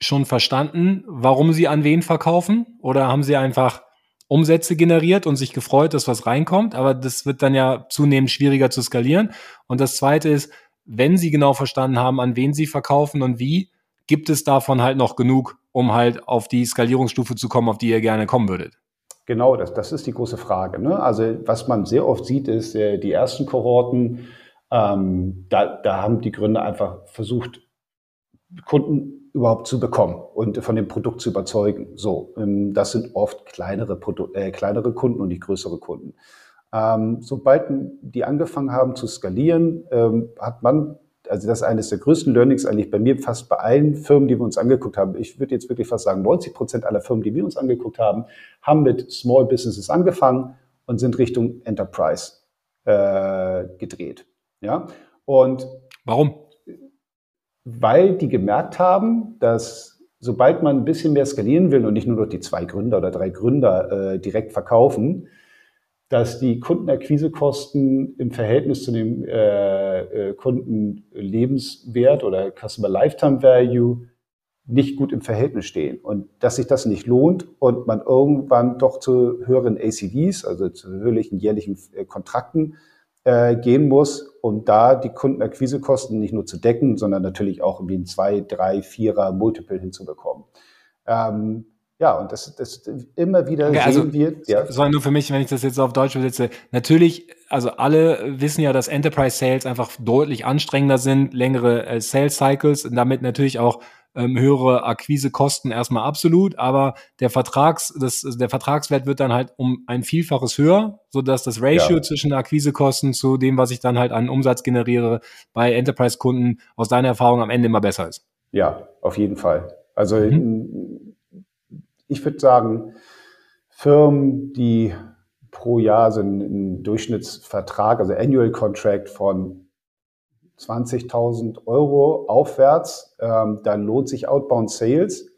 S1: schon verstanden, warum sie an wen verkaufen? Oder haben sie einfach Umsätze generiert und sich gefreut, dass was reinkommt? Aber das wird dann ja zunehmend schwieriger zu skalieren. Und das zweite ist, wenn sie genau verstanden haben, an wen sie verkaufen und wie, gibt es davon halt noch genug, um halt auf die Skalierungsstufe zu kommen, auf die ihr gerne kommen würdet?
S2: Genau, das, das ist die große Frage. Ne? Also was man sehr oft sieht, ist äh, die ersten Kohorten, ähm, da, da haben die Gründer einfach versucht, Kunden überhaupt zu bekommen und von dem Produkt zu überzeugen. So, ähm, das sind oft kleinere, Produ äh, kleinere Kunden und nicht größere Kunden. Ähm, sobald die angefangen haben zu skalieren, ähm, hat man also das ist eines der größten Learnings eigentlich bei mir fast bei allen Firmen, die wir uns angeguckt haben. Ich würde jetzt wirklich fast sagen, 90 Prozent aller Firmen, die wir uns angeguckt haben, haben mit Small Businesses angefangen und sind Richtung Enterprise äh, gedreht. Ja, und
S1: warum?
S2: Weil die gemerkt haben, dass sobald man ein bisschen mehr skalieren will und nicht nur durch die zwei Gründer oder drei Gründer äh, direkt verkaufen, dass die Kundenakquisekosten im Verhältnis zu dem äh, äh, Kundenlebenswert oder Customer Lifetime Value nicht gut im Verhältnis stehen und dass sich das nicht lohnt und man irgendwann doch zu höheren ACVs, also zu höheren jährlichen äh, Kontrakten äh, gehen muss, um da die Kundenakquisekosten nicht nur zu decken, sondern natürlich auch irgendwie ein zwei, drei, vierer Multiple hinzubekommen. Ähm, ja, und das, das immer wieder okay,
S1: also, sehen wir. Ja. Sondern nur für mich, wenn ich das jetzt auf Deutsch übersetze, natürlich, also alle wissen ja, dass Enterprise Sales einfach deutlich anstrengender sind, längere äh, Sales Cycles und damit natürlich auch ähm, höhere Akquisekosten erstmal absolut, aber der Vertrags, das, der Vertragswert wird dann halt um ein Vielfaches höher, so dass das Ratio ja. zwischen Akquisekosten zu dem, was ich dann halt an Umsatz generiere, bei Enterprise-Kunden aus deiner Erfahrung am Ende immer besser ist.
S2: Ja, auf jeden Fall. Also mhm ich würde sagen, Firmen, die pro Jahr so einen Durchschnittsvertrag, also Annual Contract von 20.000 Euro aufwärts, ähm, dann lohnt sich Outbound Sales.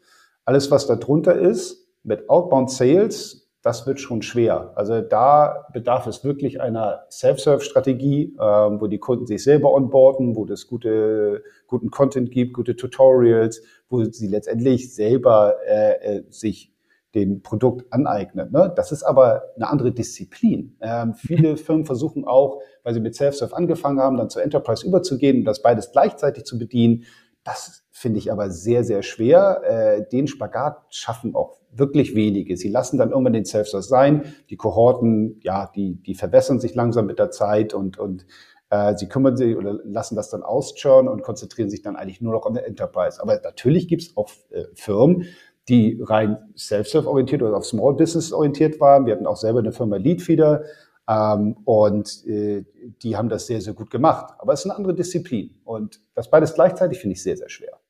S2: Alles, was da drunter ist, mit Outbound Sales, das wird schon schwer. Also da bedarf es wirklich einer Self-Serve-Strategie, ähm, wo die Kunden sich selber onboarden, wo es gute, guten Content gibt, gute Tutorials, wo sie letztendlich selber äh, äh, sich den Produkt aneignen. Ne? Das ist aber eine andere Disziplin. Ähm, viele *laughs* Firmen versuchen auch, weil sie mit Self-Serve angefangen haben, dann zur Enterprise überzugehen und das beides gleichzeitig zu bedienen. Das finde ich aber sehr, sehr schwer. Äh, den Spagat schaffen auch wirklich wenige. Sie lassen dann irgendwann den Self-Serve sein. Die Kohorten, ja, die, die verwässern sich langsam mit der Zeit und, und äh, sie kümmern sich oder lassen das dann auschurnen und konzentrieren sich dann eigentlich nur noch an der Enterprise. Aber natürlich gibt es auch äh, Firmen, die rein self-serve orientiert oder auf Small Business orientiert waren. Wir hatten auch selber eine Firma Leadfeeder ähm, und äh, die haben das sehr, sehr gut gemacht. Aber es ist eine andere Disziplin und das beides gleichzeitig finde ich sehr, sehr schwer.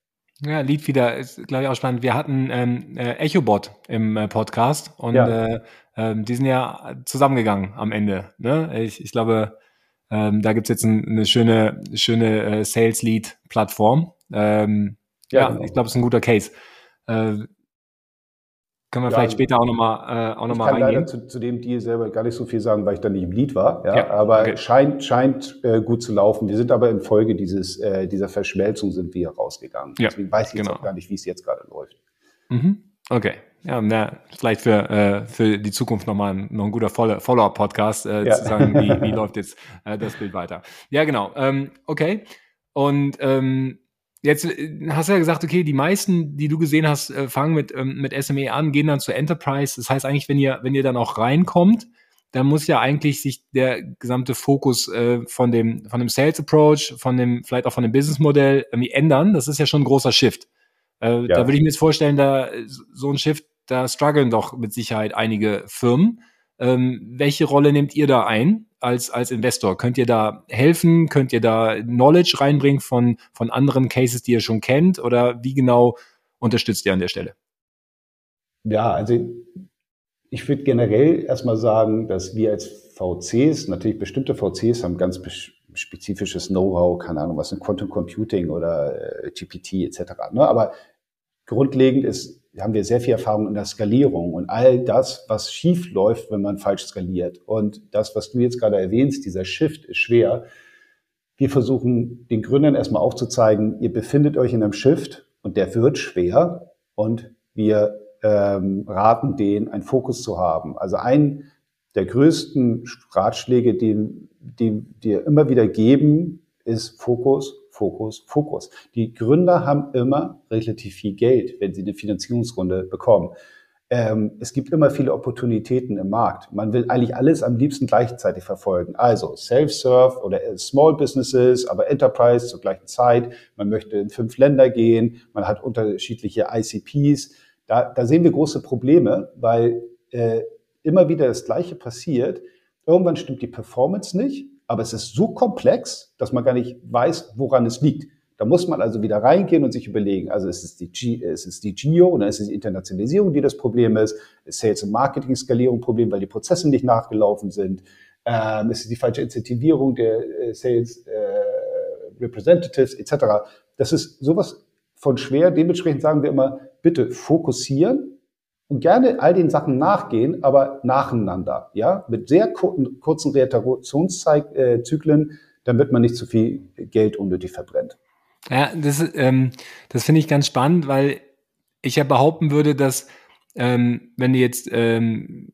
S1: Ja, Leadfeeder ist, glaube ich, auch spannend. Wir hatten ähm, äh, EchoBot im äh, Podcast und ja. äh, äh, die sind ja zusammengegangen am Ende. Ne? Ich, ich glaube, ähm, da gibt's jetzt ein, eine schöne, schöne äh, Sales-Lead-Plattform. Ähm, ja, ja genau. ich glaube, es ist ein guter Case. Äh, können wir ja, vielleicht später auch nochmal äh, auch noch mal reingehen. Ich kann leider
S2: zu, zu, dem Deal selber gar nicht so viel sagen, weil ich da nicht im Lied war. Ja, ja aber okay. scheint, scheint äh, gut zu laufen. Wir sind aber in Folge dieses, äh, dieser Verschmelzung sind wir rausgegangen. Ja, Deswegen weiß ich genau. jetzt auch gar nicht, wie es jetzt gerade läuft.
S1: Mhm. Okay. Ja, na, vielleicht für, äh, für die Zukunft nochmal ein, noch ein guter Follow-up-Podcast, äh, ja. zu sagen, wie, wie *laughs* läuft jetzt äh, das Bild weiter. Ja, genau. Ähm, okay. Und ähm, Jetzt äh, hast du ja gesagt, okay, die meisten, die du gesehen hast, äh, fangen mit, ähm, mit SME an, gehen dann zur Enterprise. Das heißt eigentlich, wenn ihr, wenn ihr dann auch reinkommt, dann muss ja eigentlich sich der gesamte Fokus äh, von dem, von dem Sales Approach, von dem, vielleicht auch von dem Business Modell irgendwie ändern. Das ist ja schon ein großer Shift. Äh, ja. Da würde ich mir jetzt vorstellen, da so ein Shift, da strugglen doch mit Sicherheit einige Firmen. Ähm, welche Rolle nehmt ihr da ein? Als, als Investor? Könnt ihr da helfen? Könnt ihr da Knowledge reinbringen von, von anderen Cases, die ihr schon kennt? Oder wie genau unterstützt ihr an der Stelle?
S2: Ja, also ich würde generell erstmal sagen, dass wir als VCs, natürlich bestimmte VCs haben ganz spezifisches Know-how, keine Ahnung, was in Quantum Computing oder äh, GPT etc. Ne? Aber grundlegend ist haben wir sehr viel Erfahrung in der Skalierung und all das, was schief läuft, wenn man falsch skaliert. Und das, was du jetzt gerade erwähnst, dieser Shift ist schwer. Wir versuchen den Gründern erstmal aufzuzeigen, ihr befindet euch in einem Shift und der wird schwer und wir ähm, raten denen, einen Fokus zu haben. Also ein der größten Ratschläge, die, die dir immer wieder geben, ist Fokus, Fokus, Fokus. Die Gründer haben immer relativ viel Geld, wenn sie eine Finanzierungsrunde bekommen. Ähm, es gibt immer viele Opportunitäten im Markt. Man will eigentlich alles am liebsten gleichzeitig verfolgen. Also Self-Serve oder Small Businesses, aber Enterprise zur gleichen Zeit. Man möchte in fünf Länder gehen. Man hat unterschiedliche ICPs. Da, da sehen wir große Probleme, weil äh, immer wieder das Gleiche passiert. Irgendwann stimmt die Performance nicht aber es ist so komplex, dass man gar nicht weiß, woran es liegt. Da muss man also wieder reingehen und sich überlegen, also ist es die, G, ist es die Geo oder ist es die Internationalisierung, die das Problem ist? Ist Sales- und Marketing-Skalierung ein Problem, weil die Prozesse nicht nachgelaufen sind? Ähm, ist es die falsche Incentivierung der äh, Sales äh, Representatives etc.? Das ist sowas von schwer. Dementsprechend sagen wir immer, bitte fokussieren und gerne all den Sachen nachgehen, aber nacheinander, ja, mit sehr kurzen, Reaktionszyklen, damit man nicht zu viel Geld unnötig verbrennt.
S1: Ja, das, ähm, das finde ich ganz spannend, weil ich ja behaupten würde, dass ähm, wenn du jetzt ähm,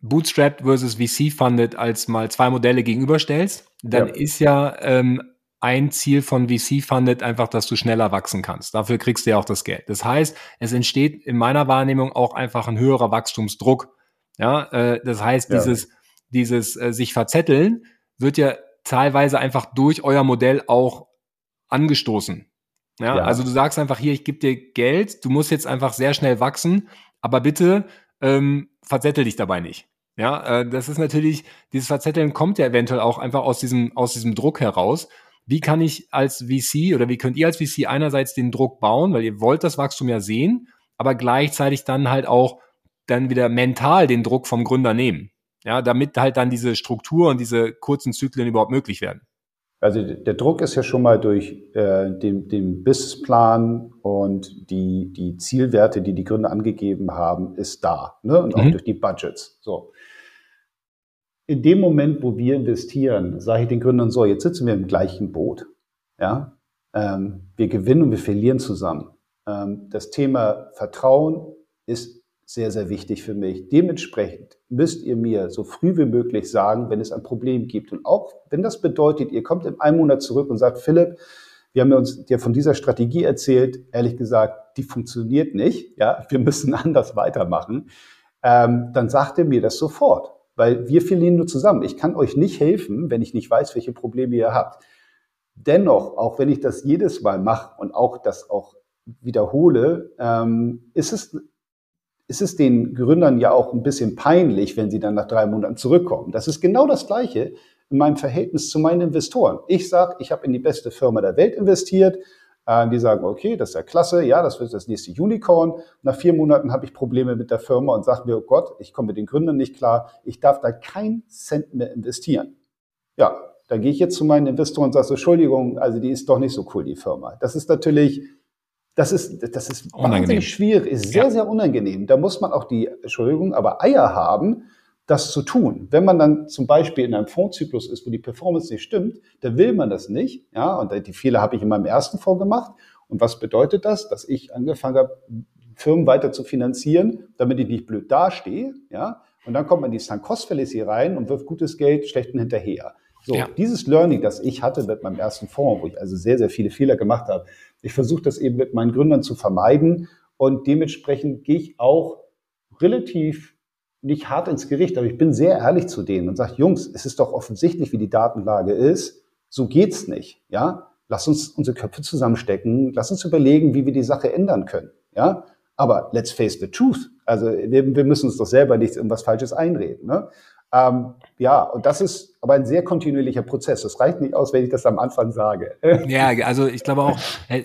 S1: Bootstrapped versus VC-Funded als mal zwei Modelle gegenüberstellst, dann ja. ist ja ähm, ein Ziel von VC-Funded einfach, dass du schneller wachsen kannst. Dafür kriegst du ja auch das Geld. Das heißt, es entsteht in meiner Wahrnehmung auch einfach ein höherer Wachstumsdruck. Ja, äh, das heißt, ja. dieses, dieses äh, sich verzetteln wird ja teilweise einfach durch euer Modell auch angestoßen. Ja, ja. also du sagst einfach hier, ich gebe dir Geld, du musst jetzt einfach sehr schnell wachsen, aber bitte ähm, verzettel dich dabei nicht. Ja, äh, das ist natürlich, dieses Verzetteln kommt ja eventuell auch einfach aus diesem, aus diesem Druck heraus. Wie kann ich als VC oder wie könnt ihr als VC einerseits den Druck bauen, weil ihr wollt das Wachstum ja sehen, aber gleichzeitig dann halt auch dann wieder mental den Druck vom Gründer nehmen. Ja, damit halt dann diese Struktur und diese kurzen Zyklen überhaupt möglich werden.
S2: Also der Druck ist ja schon mal durch äh, den, den Businessplan und die, die Zielwerte, die die Gründer angegeben haben, ist da. Ne? Und auch mhm. durch die Budgets. So in dem Moment, wo wir investieren, sage ich den Gründern so, jetzt sitzen wir im gleichen Boot. Ja, ähm, wir gewinnen und wir verlieren zusammen. Ähm, das Thema Vertrauen ist sehr, sehr wichtig für mich. Dementsprechend müsst ihr mir so früh wie möglich sagen, wenn es ein Problem gibt. Und auch wenn das bedeutet, ihr kommt in einem Monat zurück und sagt, Philipp, wir haben uns dir von dieser Strategie erzählt, ehrlich gesagt, die funktioniert nicht. Ja, wir müssen *laughs* anders weitermachen. Ähm, dann sagt ihr mir das sofort weil wir verlieren nur zusammen. Ich kann euch nicht helfen, wenn ich nicht weiß, welche Probleme ihr habt. Dennoch, auch wenn ich das jedes Mal mache und auch das auch wiederhole, ähm, ist es ist es den Gründern ja auch ein bisschen peinlich, wenn sie dann nach drei Monaten zurückkommen. Das ist genau das Gleiche in meinem Verhältnis zu meinen Investoren. Ich sage, ich habe in die beste Firma der Welt investiert die sagen, okay, das ist ja klasse, ja, das wird das nächste Unicorn. Nach vier Monaten habe ich Probleme mit der Firma und sage mir, oh Gott, ich komme mit den Gründern nicht klar, ich darf da keinen Cent mehr investieren. Ja, da gehe ich jetzt zu meinen Investoren und sage, so, Entschuldigung, also die ist doch nicht so cool, die Firma. Das ist natürlich, das ist, das ist wahnsinnig schwierig, ist sehr, ja. sehr unangenehm. Da muss man auch die, Entschuldigung, aber Eier haben, das zu tun. Wenn man dann zum Beispiel in einem Fondszyklus ist, wo die Performance nicht stimmt, dann will man das nicht. Ja, und die Fehler habe ich in meinem ersten Fonds gemacht. Und was bedeutet das? Dass ich angefangen habe, Firmen weiter zu finanzieren, damit ich nicht blöd dastehe. Ja, und dann kommt man in die Sunk Cost Fallacy rein und wirft gutes Geld schlechten hinterher. So, ja. dieses Learning, das ich hatte mit meinem ersten Fonds, wo ich also sehr, sehr viele Fehler gemacht habe, ich versuche das eben mit meinen Gründern zu vermeiden und dementsprechend gehe ich auch relativ nicht hart ins Gericht, aber ich bin sehr ehrlich zu denen und sage, Jungs, es ist doch offensichtlich, wie die Datenlage ist. So geht's nicht. Ja, lass uns unsere Köpfe zusammenstecken, lass uns überlegen, wie wir die Sache ändern können. Ja, aber let's face the truth. Also wir, wir müssen uns doch selber nicht irgendwas Falsches einreden. Ne? Ähm, ja, und das ist aber ein sehr kontinuierlicher Prozess. Das reicht nicht aus, wenn ich das am Anfang sage. *laughs*
S1: Ja, also ich glaube auch,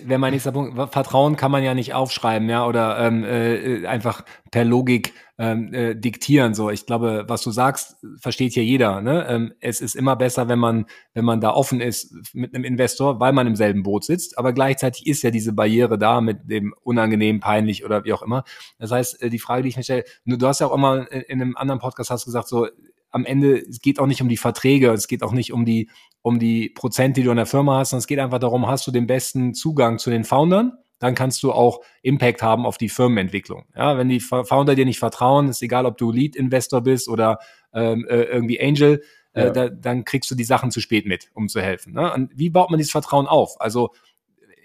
S1: wenn mein nächster Punkt, Vertrauen kann man ja nicht aufschreiben, ja, oder ähm, äh, einfach per Logik ähm, äh, diktieren. So, ich glaube, was du sagst, versteht hier jeder. Ne? Ähm, es ist immer besser, wenn man, wenn man da offen ist mit einem Investor, weil man im selben Boot sitzt. Aber gleichzeitig ist ja diese Barriere da mit dem unangenehm, peinlich oder wie auch immer. Das heißt, äh, die Frage, die ich mir stelle, du hast ja auch immer in, in einem anderen Podcast hast gesagt, so am Ende, es geht auch nicht um die Verträge, es geht auch nicht um die, um die Prozent, die du in der Firma hast, sondern es geht einfach darum, hast du den besten Zugang zu den Foundern, dann kannst du auch Impact haben auf die Firmenentwicklung. Ja, wenn die Founder dir nicht vertrauen, ist egal, ob du Lead-Investor bist oder ähm, äh, irgendwie Angel, äh, ja. da, dann kriegst du die Sachen zu spät mit, um zu helfen. Ne? Und wie baut man dieses Vertrauen auf? Also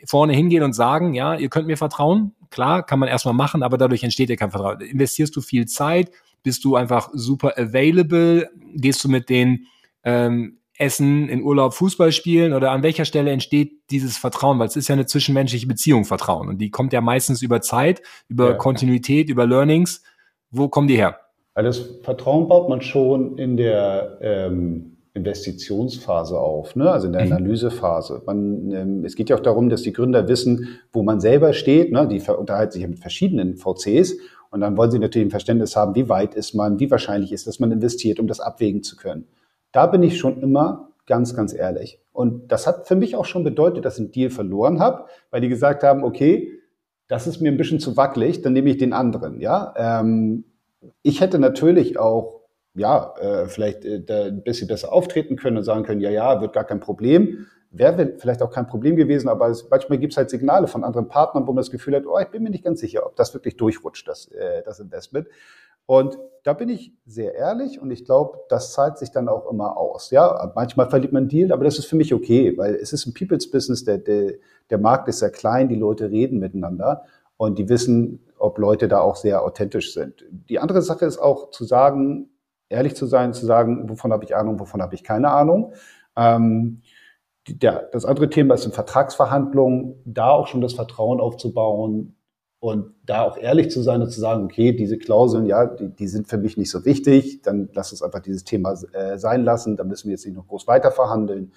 S1: vorne hingehen und sagen, ja, ihr könnt mir vertrauen. Klar, kann man erstmal machen, aber dadurch entsteht dir kein Vertrauen. Investierst du viel Zeit, bist du einfach super available? Gehst du mit den ähm, Essen, in Urlaub, Fußball spielen oder an welcher Stelle entsteht dieses Vertrauen? Weil es ist ja eine zwischenmenschliche Beziehung, Vertrauen. Und die kommt ja meistens über Zeit, über ja. Kontinuität, über Learnings. Wo kommen die her?
S2: Also das Vertrauen baut man schon in der ähm, Investitionsphase auf, ne? also in der mhm. Analysephase. Man, ähm, es geht ja auch darum, dass die Gründer wissen, wo man selber steht. Ne? Die unterhalten sich ja mit verschiedenen VCs und dann wollen sie natürlich ein Verständnis haben, wie weit ist man, wie wahrscheinlich ist, dass man investiert, um das abwägen zu können. Da bin ich schon immer ganz, ganz ehrlich. Und das hat für mich auch schon bedeutet, dass ich einen Deal verloren habe, weil die gesagt haben, okay, das ist mir ein bisschen zu wackelig, dann nehme ich den anderen, ja. Ähm, ich hätte natürlich auch, ja, äh, vielleicht äh, da ein bisschen besser auftreten können und sagen können, ja, ja, wird gar kein Problem. Wäre vielleicht auch kein Problem gewesen, aber es, manchmal gibt es halt Signale von anderen Partnern, wo man das Gefühl hat, oh, ich bin mir nicht ganz sicher, ob das wirklich durchrutscht, das, äh, das Investment. Und da bin ich sehr ehrlich und ich glaube, das zahlt sich dann auch immer aus. Ja, manchmal verliert man einen Deal, aber das ist für mich okay, weil es ist ein People's Business, der, der, der Markt ist sehr klein, die Leute reden miteinander und die wissen, ob Leute da auch sehr authentisch sind. Die andere Sache ist auch zu sagen, ehrlich zu sein, zu sagen, wovon habe ich Ahnung, wovon habe ich keine Ahnung. Ähm, der, das andere Thema ist in Vertragsverhandlungen, da auch schon das Vertrauen aufzubauen, und da auch ehrlich zu sein und zu sagen, okay, diese Klauseln, ja, die, die sind für mich nicht so wichtig, dann lass uns einfach dieses Thema äh, sein lassen, da müssen wir jetzt nicht noch groß weiter verhandeln.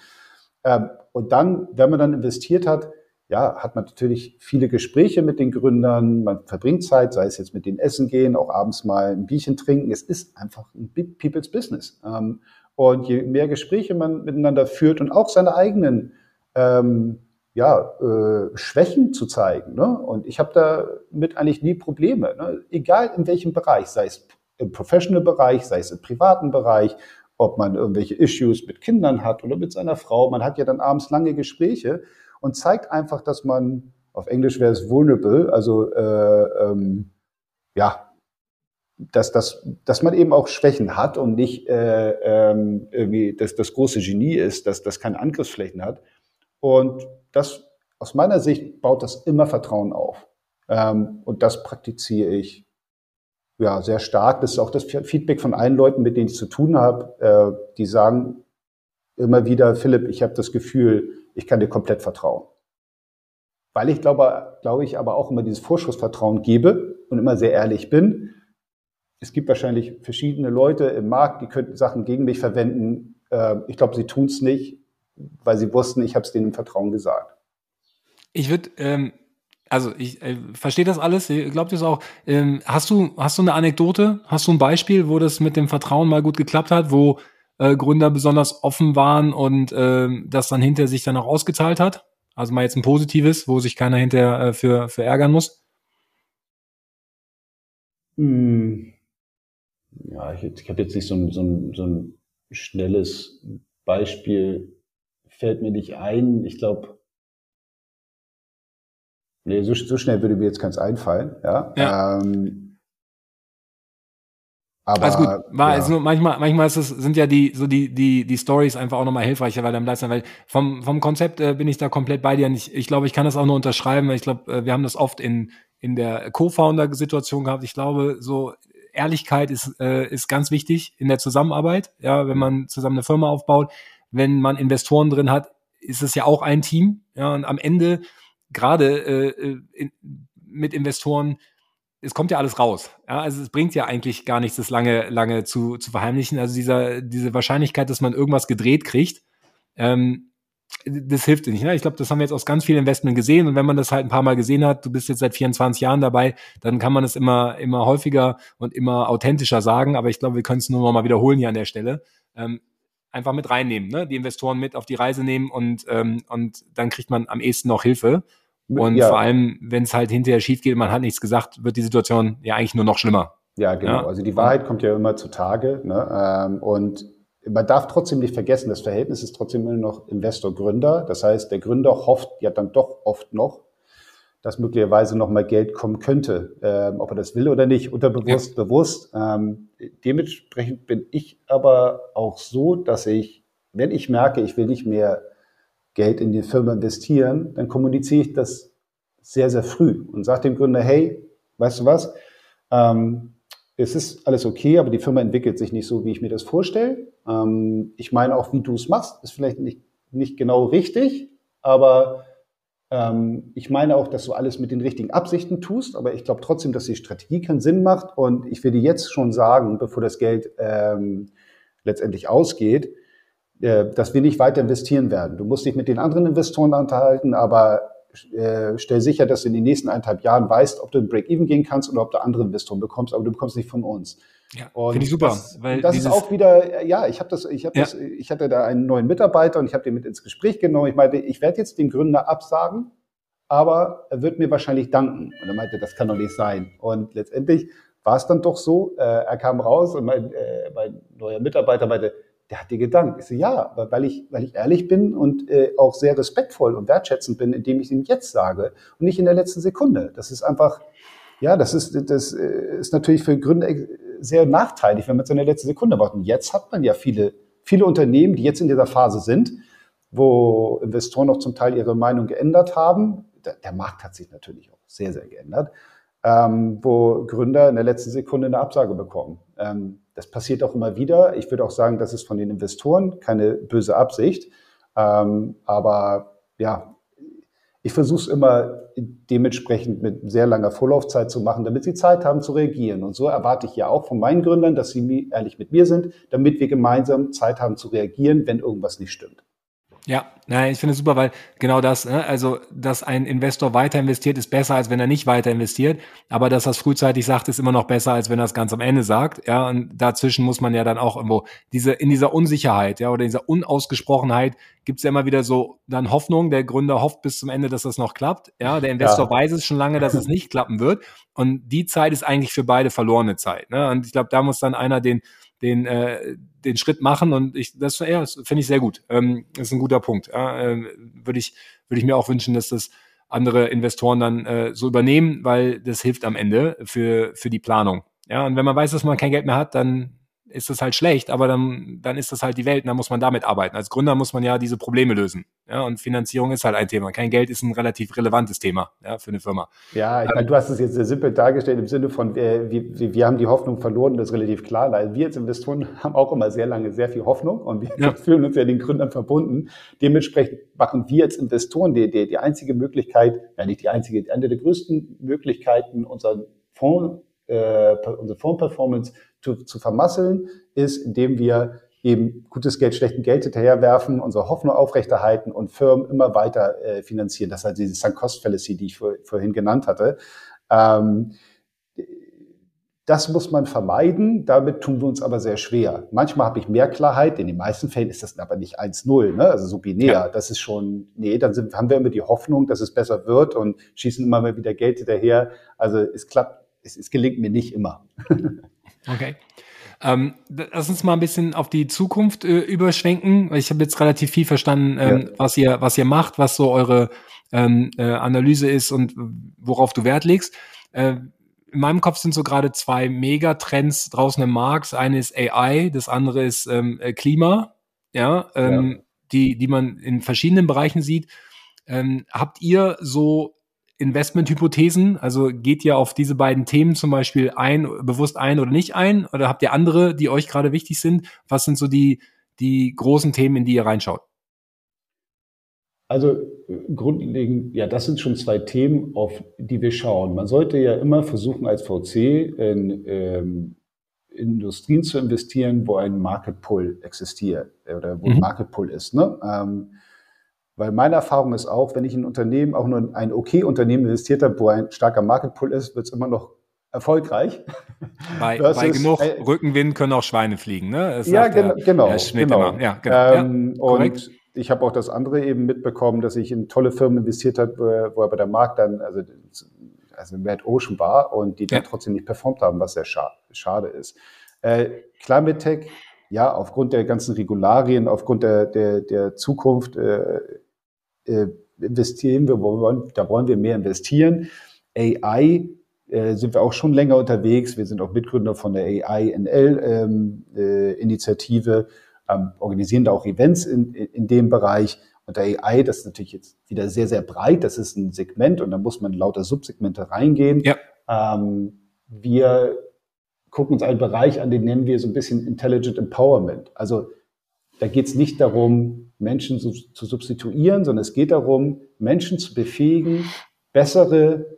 S2: Ähm, und dann, wenn man dann investiert hat, ja, hat man natürlich viele Gespräche mit den Gründern, man verbringt Zeit, sei es jetzt mit denen essen gehen, auch abends mal ein Bierchen trinken. Es ist einfach ein People's Business. Ähm, und je mehr Gespräche man miteinander führt und auch seine eigenen ähm, ja, äh, Schwächen zu zeigen. Ne? Und ich habe damit eigentlich nie Probleme. Ne? Egal in welchem Bereich, sei es im Professional-Bereich, sei es im privaten Bereich, ob man irgendwelche Issues mit Kindern hat oder mit seiner Frau. Man hat ja dann abends lange Gespräche und zeigt einfach, dass man, auf Englisch wäre es vulnerable, also äh, ähm, ja, dass, dass, dass man eben auch Schwächen hat und nicht äh, ähm, irgendwie das, das große Genie ist, dass das keine Angriffsflächen hat. Und das, aus meiner Sicht, baut das immer Vertrauen auf. Ähm, und das praktiziere ich ja sehr stark. Das ist auch das Feedback von allen Leuten, mit denen ich zu tun habe, äh, die sagen immer wieder, Philipp, ich habe das Gefühl, ich kann dir komplett vertrauen. Weil ich glaube, glaube ich aber auch immer dieses Vorschussvertrauen gebe und immer sehr ehrlich bin. Es gibt wahrscheinlich verschiedene Leute im Markt, die könnten Sachen gegen mich verwenden. Äh, ich glaube, sie tun es nicht weil sie wussten, ich habe es denen im Vertrauen gesagt.
S1: Ich würde, ähm, also ich äh, verstehe das alles, glaubt ihr es auch. Ähm, hast du, hast du eine Anekdote? Hast du ein Beispiel, wo das mit dem Vertrauen mal gut geklappt hat, wo äh, Gründer besonders offen waren und äh, das dann hinter sich dann auch ausgezahlt hat? Also mal jetzt ein positives, wo sich keiner hinterher äh, für, für ärgern muss?
S2: Hm. Ja, ich, ich habe jetzt nicht so ein, so, ein, so ein schnelles Beispiel fällt mir nicht ein. Ich glaube, nee, so, so, schnell würde mir jetzt keins einfallen. Ja. ja. Ähm,
S1: aber, Alles gut. War ja. also manchmal, manchmal ist es, sind ja die, so die, die, die Stories einfach auch nochmal hilfreicher, weil dann bleibst du, weil vom, vom Konzept äh, bin ich da komplett bei dir. Und ich, ich glaube, ich kann das auch nur unterschreiben, weil ich glaube, äh, wir haben das oft in, in der Co-Founder-Situation gehabt. Ich glaube, so Ehrlichkeit ist, äh, ist ganz wichtig in der Zusammenarbeit. Ja, wenn man zusammen eine Firma aufbaut wenn man Investoren drin hat, ist es ja auch ein Team. Ja, und am Ende, gerade äh, in, mit Investoren, es kommt ja alles raus. Ja, also es bringt ja eigentlich gar nichts, das lange, lange zu, zu verheimlichen. Also dieser, diese Wahrscheinlichkeit, dass man irgendwas gedreht kriegt, ähm, das hilft nicht. Ne? Ich glaube, das haben wir jetzt aus ganz vielen Investments gesehen. Und wenn man das halt ein paar Mal gesehen hat, du bist jetzt seit 24 Jahren dabei, dann kann man es immer, immer häufiger und immer authentischer sagen. Aber ich glaube, wir können es nur noch mal wiederholen hier an der Stelle. Ähm, einfach mit reinnehmen, ne? die Investoren mit auf die Reise nehmen und, ähm, und dann kriegt man am ehesten noch Hilfe. Und ja. vor allem, wenn es halt hinterher schief geht und man hat nichts gesagt, wird die Situation ja eigentlich nur noch schlimmer.
S2: Ja, genau. Ja? Also die Wahrheit kommt ja immer zutage. Ne? Ähm, und man darf trotzdem nicht vergessen, das Verhältnis ist trotzdem immer noch Investor-Gründer. Das heißt, der Gründer hofft ja dann doch oft noch, dass möglicherweise noch mal Geld kommen könnte, ähm, ob er das will oder nicht, unterbewusst, ja. bewusst. Ähm, dementsprechend bin ich aber auch so, dass ich, wenn ich merke, ich will nicht mehr Geld in die Firma investieren, dann kommuniziere ich das sehr, sehr früh und sage dem Gründer, hey, weißt du was, ähm, es ist alles okay, aber die Firma entwickelt sich nicht so, wie ich mir das vorstelle. Ähm, ich meine auch, wie du es machst, ist vielleicht nicht, nicht genau richtig, aber ähm, ich meine auch, dass du alles mit den richtigen Absichten tust, aber ich glaube trotzdem, dass die Strategie keinen Sinn macht. Und ich will dir jetzt schon sagen, bevor das Geld ähm, letztendlich ausgeht, äh, dass wir nicht weiter investieren werden. Du musst dich mit den anderen Investoren unterhalten, aber äh, stell sicher, dass du in den nächsten eineinhalb Jahren weißt, ob du ein Break-Even gehen kannst oder ob du andere Investoren bekommst, aber du bekommst nicht von uns.
S1: Ja, finde ich super.
S2: Das, weil das ist auch wieder, ja, ich habe das, ich habe ja. das, ich hatte da einen neuen Mitarbeiter und ich habe den mit ins Gespräch genommen. Ich meinte, ich werde jetzt den Gründer absagen, aber er wird mir wahrscheinlich danken. Und er meinte, das kann doch nicht sein. Und letztendlich war es dann doch so, äh, er kam raus und mein, äh, mein neuer Mitarbeiter meinte, der hat dir gedankt. Ich so, ja, weil ich, weil ich ehrlich bin und äh, auch sehr respektvoll und wertschätzend bin, indem ich ihm jetzt sage und nicht in der letzten Sekunde. Das ist einfach, ja, das ist, das äh, ist natürlich für Gründer sehr nachteilig, wenn man es in der letzten Sekunde macht. Und jetzt hat man ja viele, viele Unternehmen, die jetzt in dieser Phase sind, wo Investoren auch zum Teil ihre Meinung geändert haben. Der, der Markt hat sich natürlich auch sehr, sehr geändert, ähm, wo Gründer in der letzten Sekunde eine Absage bekommen. Ähm, das passiert auch immer wieder. Ich würde auch sagen, das ist von den Investoren keine böse Absicht. Ähm, aber ja, ich versuche es immer dementsprechend mit sehr langer Vorlaufzeit zu machen, damit sie Zeit haben zu reagieren. Und so erwarte ich ja auch von meinen Gründern, dass sie ehrlich mit mir sind, damit wir gemeinsam Zeit haben zu reagieren, wenn irgendwas nicht stimmt.
S1: Ja, nein, ich finde es super, weil genau das, ne, also dass ein Investor weiter investiert, ist besser, als wenn er nicht weiter investiert. Aber dass das frühzeitig sagt, ist immer noch besser, als wenn er es ganz am Ende sagt. Ja, und dazwischen muss man ja dann auch irgendwo diese in dieser Unsicherheit, ja, oder dieser Unausgesprochenheit gibt's ja immer wieder so dann Hoffnung. Der Gründer hofft bis zum Ende, dass das noch klappt. Ja, der Investor ja. weiß es schon lange, dass es nicht klappen wird. Und die Zeit ist eigentlich für beide verlorene Zeit. Ne? Und ich glaube, da muss dann einer den den, äh, den Schritt machen und ich, das, ja, das finde ich sehr gut. Ähm, das ist ein guter Punkt. Ja, äh, Würde ich, würde ich mir auch wünschen, dass das andere Investoren dann äh, so übernehmen, weil das hilft am Ende für, für die Planung. Ja, und wenn man weiß, dass man kein Geld mehr hat, dann ist das halt schlecht, aber dann, dann ist das halt die Welt und dann muss man damit arbeiten. Als Gründer muss man ja diese Probleme lösen. Ja, und Finanzierung ist halt ein Thema. Kein Geld ist ein relativ relevantes Thema ja, für eine Firma.
S2: Ja, ich meine, du hast es jetzt sehr simpel dargestellt im Sinne von, äh, wir, wir haben die Hoffnung verloren, das ist relativ klar, weil wir als Investoren *laughs* haben auch immer sehr lange sehr viel Hoffnung und wir ja. *laughs* fühlen uns ja den Gründern verbunden. Dementsprechend machen wir als Investoren die, die, die einzige Möglichkeit, ja nicht die einzige, eine der größten Möglichkeiten, unseren Fonds, äh, unsere Fondsperformance zu, zu vermasseln, ist, indem wir eben gutes Geld, schlechten Geld hinterherwerfen, unsere Hoffnung aufrechterhalten und Firmen immer weiter äh, finanzieren. Das ist halt diese Sunk-Cost-Fallacy, die ich vor, vorhin genannt hatte. Ähm, das muss man vermeiden, damit tun wir uns aber sehr schwer. Manchmal habe ich mehr Klarheit, in den meisten Fällen ist das aber nicht 1-0, ne? also so binär. Ja. Das ist schon, nee, dann sind, haben wir immer die Hoffnung, dass es besser wird und schießen immer mal wieder Geld hinterher. Also es klappt, es, es gelingt mir nicht immer. *laughs*
S1: Okay. Ähm, lass uns mal ein bisschen auf die Zukunft äh, überschwenken. Ich habe jetzt relativ viel verstanden, ähm, ja. was ihr, was ihr macht, was so eure ähm, äh, Analyse ist und worauf du Wert legst. Äh, in meinem Kopf sind so gerade zwei Megatrends draußen im Markt. Das eine ist AI, das andere ist ähm, äh, Klima, ja, ähm, ja, die, die man in verschiedenen Bereichen sieht. Ähm, habt ihr so Investmenthypothesen? Also geht ihr auf diese beiden Themen zum Beispiel ein, bewusst ein oder nicht ein? Oder habt ihr andere, die euch gerade wichtig sind? Was sind so die, die großen Themen, in die ihr reinschaut?
S2: Also grundlegend, ja, das sind schon zwei Themen, auf die wir schauen. Man sollte ja immer versuchen, als VC in ähm, Industrien zu investieren, wo ein Market Pull existiert oder wo mhm. ein Market Pull ist. Ne? Ähm, weil meine Erfahrung ist auch, wenn ich in ein Unternehmen, auch nur ein okay Unternehmen investiert habe, wo ein starker Market Pull ist, wird es immer noch erfolgreich.
S1: Bei, bei ist, genug äh, Rückenwind können auch Schweine fliegen, ne?
S2: Das ja, gen genau. Der genau. Ja, genau. Ähm, ja, und ich habe auch das andere eben mitbekommen, dass ich in tolle Firmen investiert habe, wo aber der Markt dann, also, also Red Ocean war und die dann trotzdem nicht performt haben, was sehr scha schade ist. Äh, Climate Tech, ja, aufgrund der ganzen Regularien, aufgrund der, der, der Zukunft äh, äh, investieren wir, wollen, da wollen wir mehr investieren. AI äh, sind wir auch schon länger unterwegs. Wir sind auch Mitgründer von der AI-NL-Initiative, ähm, äh, ähm, organisieren da auch Events in, in dem Bereich. Und der AI, das ist natürlich jetzt wieder sehr, sehr breit. Das ist ein Segment und da muss man lauter Subsegmente reingehen. Ja. Ähm, wir gucken uns einen Bereich an, den nennen wir so ein bisschen Intelligent Empowerment. Also da geht es nicht darum, Menschen zu, zu substituieren, sondern es geht darum, Menschen zu befähigen, bessere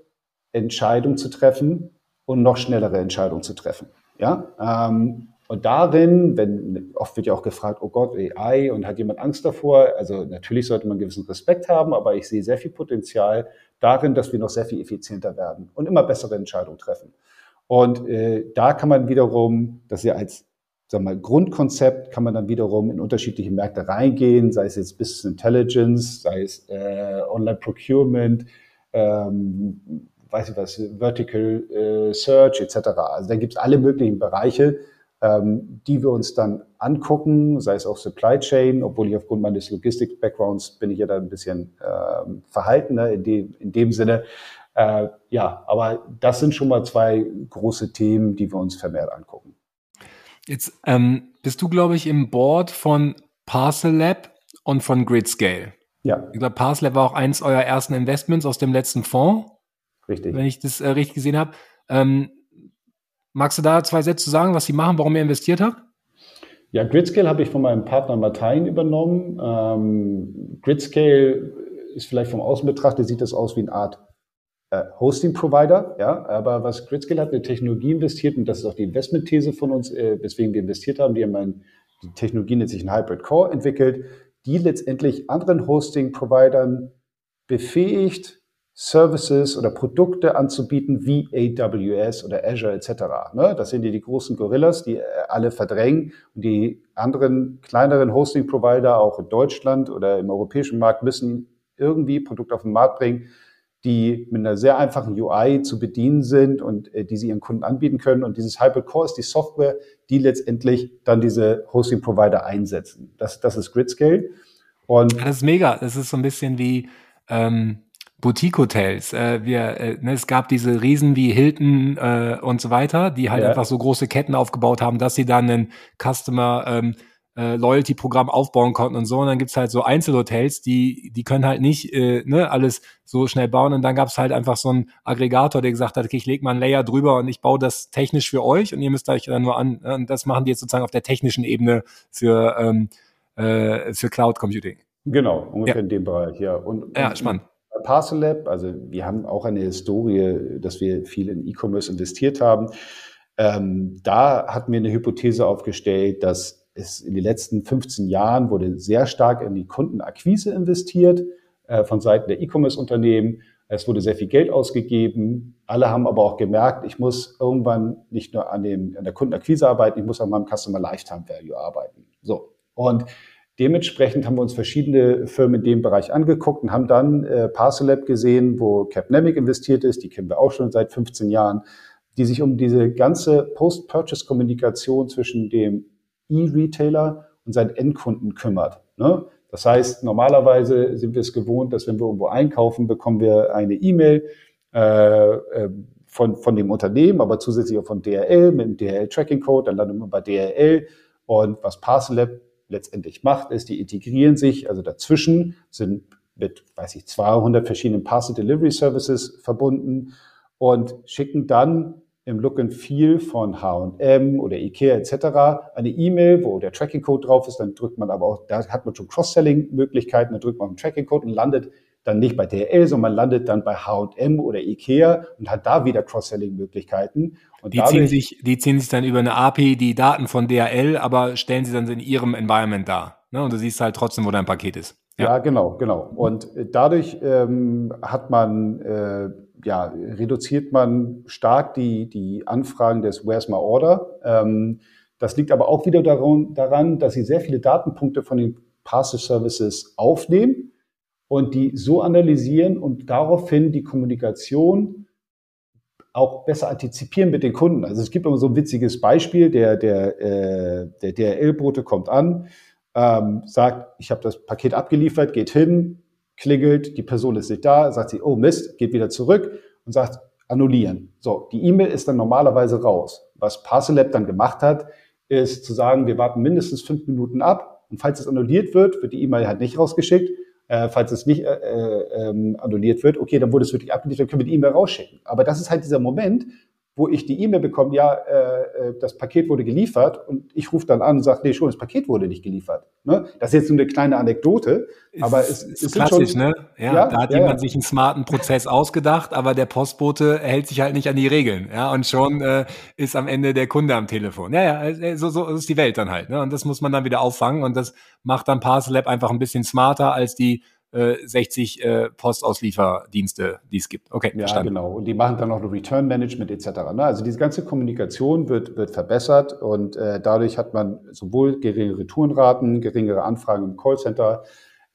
S2: Entscheidungen zu treffen und noch schnellere Entscheidungen zu treffen. Ja, ähm, und darin, wenn oft wird ja auch gefragt, oh Gott, AI und hat jemand Angst davor? Also natürlich sollte man gewissen Respekt haben, aber ich sehe sehr viel Potenzial darin, dass wir noch sehr viel effizienter werden und immer bessere Entscheidungen treffen. Und äh, da kann man wiederum, dass ihr als sagen wir mal, Grundkonzept kann man dann wiederum in unterschiedliche Märkte reingehen, sei es jetzt Business Intelligence, sei es äh, Online Procurement, ähm, weiß ich was, Vertical äh, Search etc. Also da gibt es alle möglichen Bereiche, ähm, die wir uns dann angucken, sei es auch Supply Chain, obwohl ich aufgrund meines Logistics-Backgrounds bin ich ja da ein bisschen ähm, verhaltener in dem, in dem Sinne. Äh, ja, aber das sind schon mal zwei große Themen, die wir uns vermehrt angucken.
S1: Jetzt ähm, bist du, glaube ich, im Board von Parcel Lab und von Gridscale. Ja. Ich glaube, Parcel Lab war auch eins eurer ersten Investments aus dem letzten Fonds. Richtig. Wenn ich das äh, richtig gesehen habe. Ähm, magst du da zwei Sätze sagen, was sie machen, warum ihr investiert habt?
S2: Ja, Gridscale habe ich von meinem Partner Martin übernommen. Ähm, Gridscale ist vielleicht vom Außen betrachtet, sieht das aus wie eine Art Hosting-Provider. Ja, aber was Gridscale hat, eine Technologie investiert und das ist auch die Investmentthese von uns, äh, weswegen wir investiert haben. Die haben ein, die Technologie nennt sich ein Hybrid Core entwickelt, die letztendlich anderen Hosting-Providern befähigt, Services oder Produkte anzubieten wie AWS oder Azure etc. Ne? Das sind die, die großen Gorillas, die äh, alle verdrängen und die anderen kleineren Hosting-Provider auch in Deutschland oder im europäischen Markt müssen irgendwie Produkte auf den Markt bringen, die mit einer sehr einfachen UI zu bedienen sind und äh, die sie ihren Kunden anbieten können. Und dieses Hybrid Core ist die Software, die letztendlich dann diese Hosting-Provider einsetzen. Das, das ist Gridscale.
S1: Und das ist mega. Das ist so ein bisschen wie ähm, Boutique-Hotels. Äh, wir, äh, ne, es gab diese Riesen wie Hilton äh, und so weiter, die halt ja. einfach so große Ketten aufgebaut haben, dass sie dann ein Customer ähm, äh, Loyalty-Programm aufbauen konnten und so. Und dann gibt's halt so Einzelhotels, die, die können halt nicht äh, ne, alles so schnell bauen. Und dann gab's halt einfach so einen Aggregator, der gesagt hat, okay, ich lege mal ein Layer drüber und ich baue das technisch für euch und ihr müsst euch dann nur an. Ne, und das machen die jetzt sozusagen auf der technischen Ebene für, ähm, äh, für Cloud Computing.
S2: Genau, ungefähr ja. in dem Bereich, ja.
S1: Und, ja, spannend.
S2: Parcel Lab, also wir haben auch eine Historie, dass wir viel in E-Commerce investiert haben. Ähm, da hatten wir eine Hypothese aufgestellt, dass es in den letzten 15 Jahren wurde sehr stark in die Kundenakquise investiert äh, von Seiten der E-Commerce-Unternehmen. Es wurde sehr viel Geld ausgegeben. Alle haben aber auch gemerkt, ich muss irgendwann nicht nur an, dem, an der Kundenakquise arbeiten, ich muss an meinem Customer Lifetime Value arbeiten. So. Und Dementsprechend haben wir uns verschiedene Firmen in dem Bereich angeguckt und haben dann äh, Parcelab gesehen, wo Capnemic investiert ist, die kennen wir auch schon seit 15 Jahren, die sich um diese ganze Post-Purchase-Kommunikation zwischen dem E-Retailer und seinen Endkunden kümmert. Ne? Das heißt, normalerweise sind wir es gewohnt, dass wenn wir irgendwo einkaufen, bekommen wir eine E-Mail äh, äh, von, von dem Unternehmen, aber zusätzlich auch von DRL mit dem DRL-Tracking-Code, dann landen wir bei DRL und was Parcelab letztendlich macht, ist, die integrieren sich, also dazwischen sind mit, weiß ich, 200 verschiedenen Parcel Delivery Services verbunden und schicken dann im Look and Feel von H&M oder Ikea etc. eine E-Mail, wo der Tracking Code drauf ist, dann drückt man aber auch, da hat man schon Cross-Selling Möglichkeiten, dann drückt man den Tracking Code und landet dann nicht bei DHL, sondern man landet dann bei H&M oder Ikea und hat da wieder Cross-Selling-Möglichkeiten.
S1: Und die ziehen sich, die ziehen sich dann über eine API die Daten von DHL, aber stellen sie dann in ihrem Environment dar. Ne? Und du siehst halt trotzdem, wo dein Paket ist.
S2: Ja, ja genau, genau. Und äh, dadurch ähm, hat man, äh, ja, reduziert man stark die, die Anfragen des Where's My Order. Ähm, das liegt aber auch wieder daran, daran, dass sie sehr viele Datenpunkte von den Parcel Services aufnehmen und die so analysieren und daraufhin die Kommunikation auch besser antizipieren mit den Kunden. Also es gibt immer so ein witziges Beispiel, der, der, äh, der DRL-Bote kommt an, ähm, sagt, ich habe das Paket abgeliefert, geht hin, klingelt, die Person ist nicht da, sagt sie, oh Mist, geht wieder zurück und sagt, annullieren. So, die E-Mail ist dann normalerweise raus. Was Parcelab dann gemacht hat, ist zu sagen, wir warten mindestens fünf Minuten ab und falls es annulliert wird, wird die E-Mail halt nicht rausgeschickt äh, falls es nicht äh, äh, ähm, annulliert wird, okay, dann wurde es wirklich abgeliefert, dann können wir die E-Mail rausschicken. Aber das ist halt dieser Moment, wo ich die E-Mail bekomme, ja, äh, äh, das Paket wurde geliefert und ich rufe dann an und sage, nee, schon, das Paket wurde nicht geliefert. Ne? Das ist jetzt nur eine kleine Anekdote, aber es ist, ist
S1: klassisch, schon, ne? Ja, ja da hat ja, jemand ja. sich einen smarten Prozess ausgedacht, aber der Postbote hält sich halt nicht an die Regeln, ja, und schon äh, ist am Ende der Kunde am Telefon. Ja, ja, äh, so, so ist die Welt dann halt, ne? Und das muss man dann wieder auffangen und das macht dann Parcel Lab einfach ein bisschen smarter als die 60 äh, Postauslieferdienste, die es gibt.
S2: Okay, ja, verstanden. genau. Und die machen dann auch noch Return Management etc. Ne? Also diese ganze Kommunikation wird, wird verbessert und äh, dadurch hat man sowohl geringere Retourenraten, geringere Anfragen im Callcenter,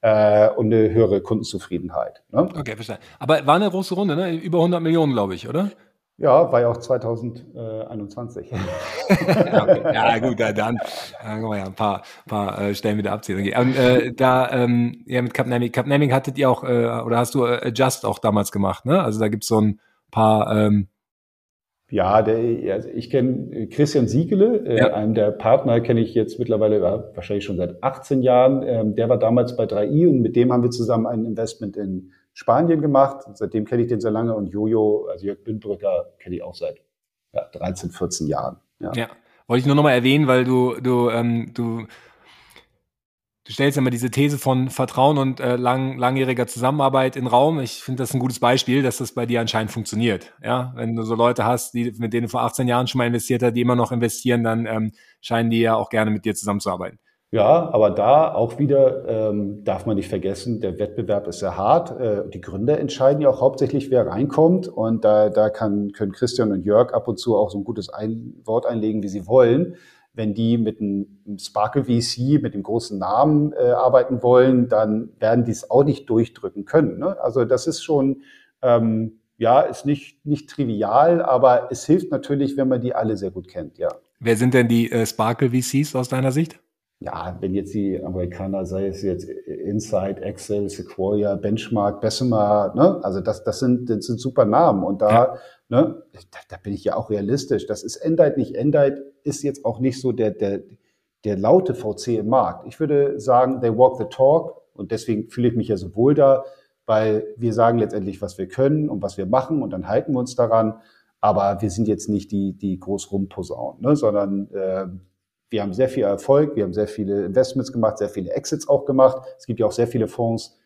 S2: äh, und eine höhere Kundenzufriedenheit.
S1: Ne? Okay, verstanden. Aber war eine große Runde, ne? über 100 Millionen, glaube ich, oder?
S2: Ja, war ja auch 2021. *laughs*
S1: ja, okay. ja, gut, dann, dann können wir ja ein paar, paar äh, Stellen wieder abziehen. Okay. Und, äh, da, ähm, ja, mit Capnamic, Capnamic hattet ihr auch, äh, oder hast du äh, Just auch damals gemacht, ne? Also da gibt's so ein paar ähm,
S2: ja, der, also ich kenne Christian Siegele, äh, ja. einen der Partner kenne ich jetzt mittlerweile ja, wahrscheinlich schon seit 18 Jahren. Ähm, der war damals bei 3i und mit dem haben wir zusammen ein Investment in Spanien gemacht. Seitdem kenne ich den sehr lange und Jojo, also Jörg Bündbrücker, kenne ich auch seit ja, 13, 14 Jahren.
S1: Ja. ja. Wollte ich nur nochmal erwähnen, weil du, du, ähm, du du stellst immer diese These von Vertrauen und äh, lang, langjähriger Zusammenarbeit in Raum. Ich finde das ein gutes Beispiel, dass das bei dir anscheinend funktioniert. Ja, wenn du so Leute hast, die mit denen du vor 18 Jahren schon mal investiert hast, die immer noch investieren, dann ähm, scheinen die ja auch gerne mit dir zusammenzuarbeiten.
S2: Ja, aber da auch wieder ähm, darf man nicht vergessen, der Wettbewerb ist sehr hart. Äh, die Gründer entscheiden ja auch hauptsächlich, wer reinkommt. Und da, da kann, können Christian und Jörg ab und zu auch so ein gutes ein Wort einlegen, wie sie wollen wenn die mit einem Sparkle VC, mit dem großen Namen äh, arbeiten wollen, dann werden die es auch nicht durchdrücken können. Ne? Also das ist schon, ähm, ja, ist nicht, nicht trivial, aber es hilft natürlich, wenn man die alle sehr gut kennt, ja.
S1: Wer sind denn die äh, Sparkle VCs aus deiner Sicht?
S2: Ja, wenn jetzt die Amerikaner, sei es jetzt Insight, Excel, Sequoia, Benchmark, Bessemer, ne? also das, das, sind, das sind super Namen. Und da ja. Ne? Da, da bin ich ja auch realistisch. Das ist Endite nicht. Endite ist jetzt auch nicht so der, der, der laute VC im Markt. Ich würde sagen, they walk the talk und deswegen fühle ich mich ja so wohl da, weil wir sagen letztendlich, was wir können und was wir machen und dann halten wir uns daran. Aber wir sind jetzt nicht die, die groß rumposaunen, ne? sondern äh, wir haben sehr viel Erfolg, wir haben sehr viele Investments gemacht, sehr viele Exits auch gemacht. Es gibt ja auch sehr viele Fonds,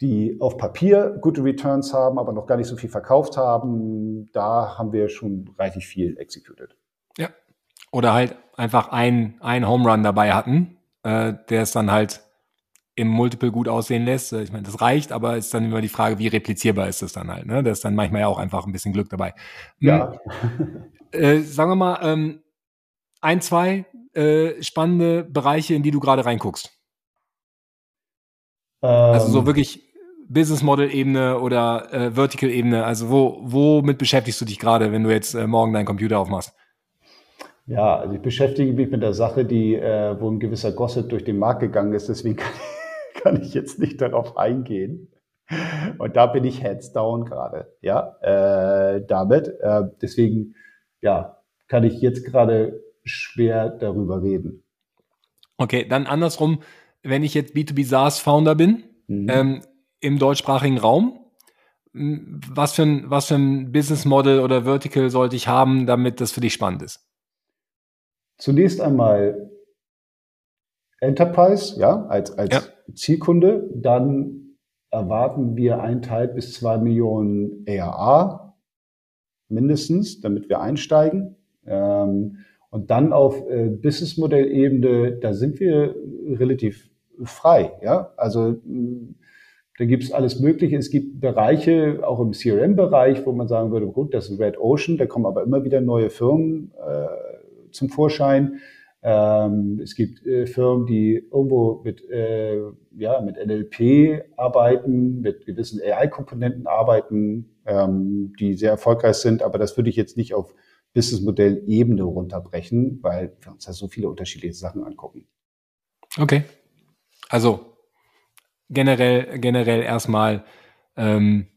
S2: die auf Papier gute Returns haben, aber noch gar nicht so viel verkauft haben, da haben wir schon reichlich viel executed.
S1: Ja. Oder halt einfach ein, ein Home Run dabei hatten, äh, der es dann halt im Multiple gut aussehen lässt. Ich meine, das reicht, aber ist dann immer die Frage, wie replizierbar ist das dann halt. Ne? Da ist dann manchmal ja auch einfach ein bisschen Glück dabei.
S2: Ja.
S1: Hm. Äh, sagen wir mal, ähm, ein, zwei äh, spannende Bereiche, in die du gerade reinguckst. Ähm, also so wirklich Business Model Ebene oder äh, Vertical Ebene? Also wo, womit beschäftigst du dich gerade, wenn du jetzt äh, morgen deinen Computer aufmachst?
S2: Ja, also ich beschäftige mich mit der Sache, die, äh, wo ein gewisser Gossip durch den Markt gegangen ist. Deswegen *laughs* kann, kann ich jetzt nicht darauf eingehen. Und da bin ich heads down gerade, ja, äh, damit. Äh, deswegen, ja, kann ich jetzt gerade schwer darüber reden.
S1: Okay, dann andersrum, wenn ich jetzt B2B SaaS Founder bin, mhm. ähm, im deutschsprachigen Raum? Was für ein, was für ein Business Model oder Vertical sollte ich haben, damit das für dich spannend ist?
S2: Zunächst einmal Enterprise, ja, als, als ja. Zielkunde. Dann erwarten wir eineinhalb bis zwei Millionen ARA mindestens, damit wir einsteigen. Ähm, und dann auf äh, Businessmodell-Ebene, da sind wir relativ frei. Ja, also da gibt es alles Mögliche. Es gibt Bereiche, auch im CRM-Bereich, wo man sagen würde, gut, das ist Red Ocean, da kommen aber immer wieder neue Firmen äh, zum Vorschein. Ähm, es gibt äh, Firmen, die irgendwo mit, äh, ja, mit NLP arbeiten, mit gewissen AI-Komponenten arbeiten, ähm, die sehr erfolgreich sind. Aber das würde ich jetzt nicht auf Businessmodell-Ebene runterbrechen, weil wir uns da so viele unterschiedliche Sachen angucken.
S1: Okay. Also generell, generell erstmal ähm,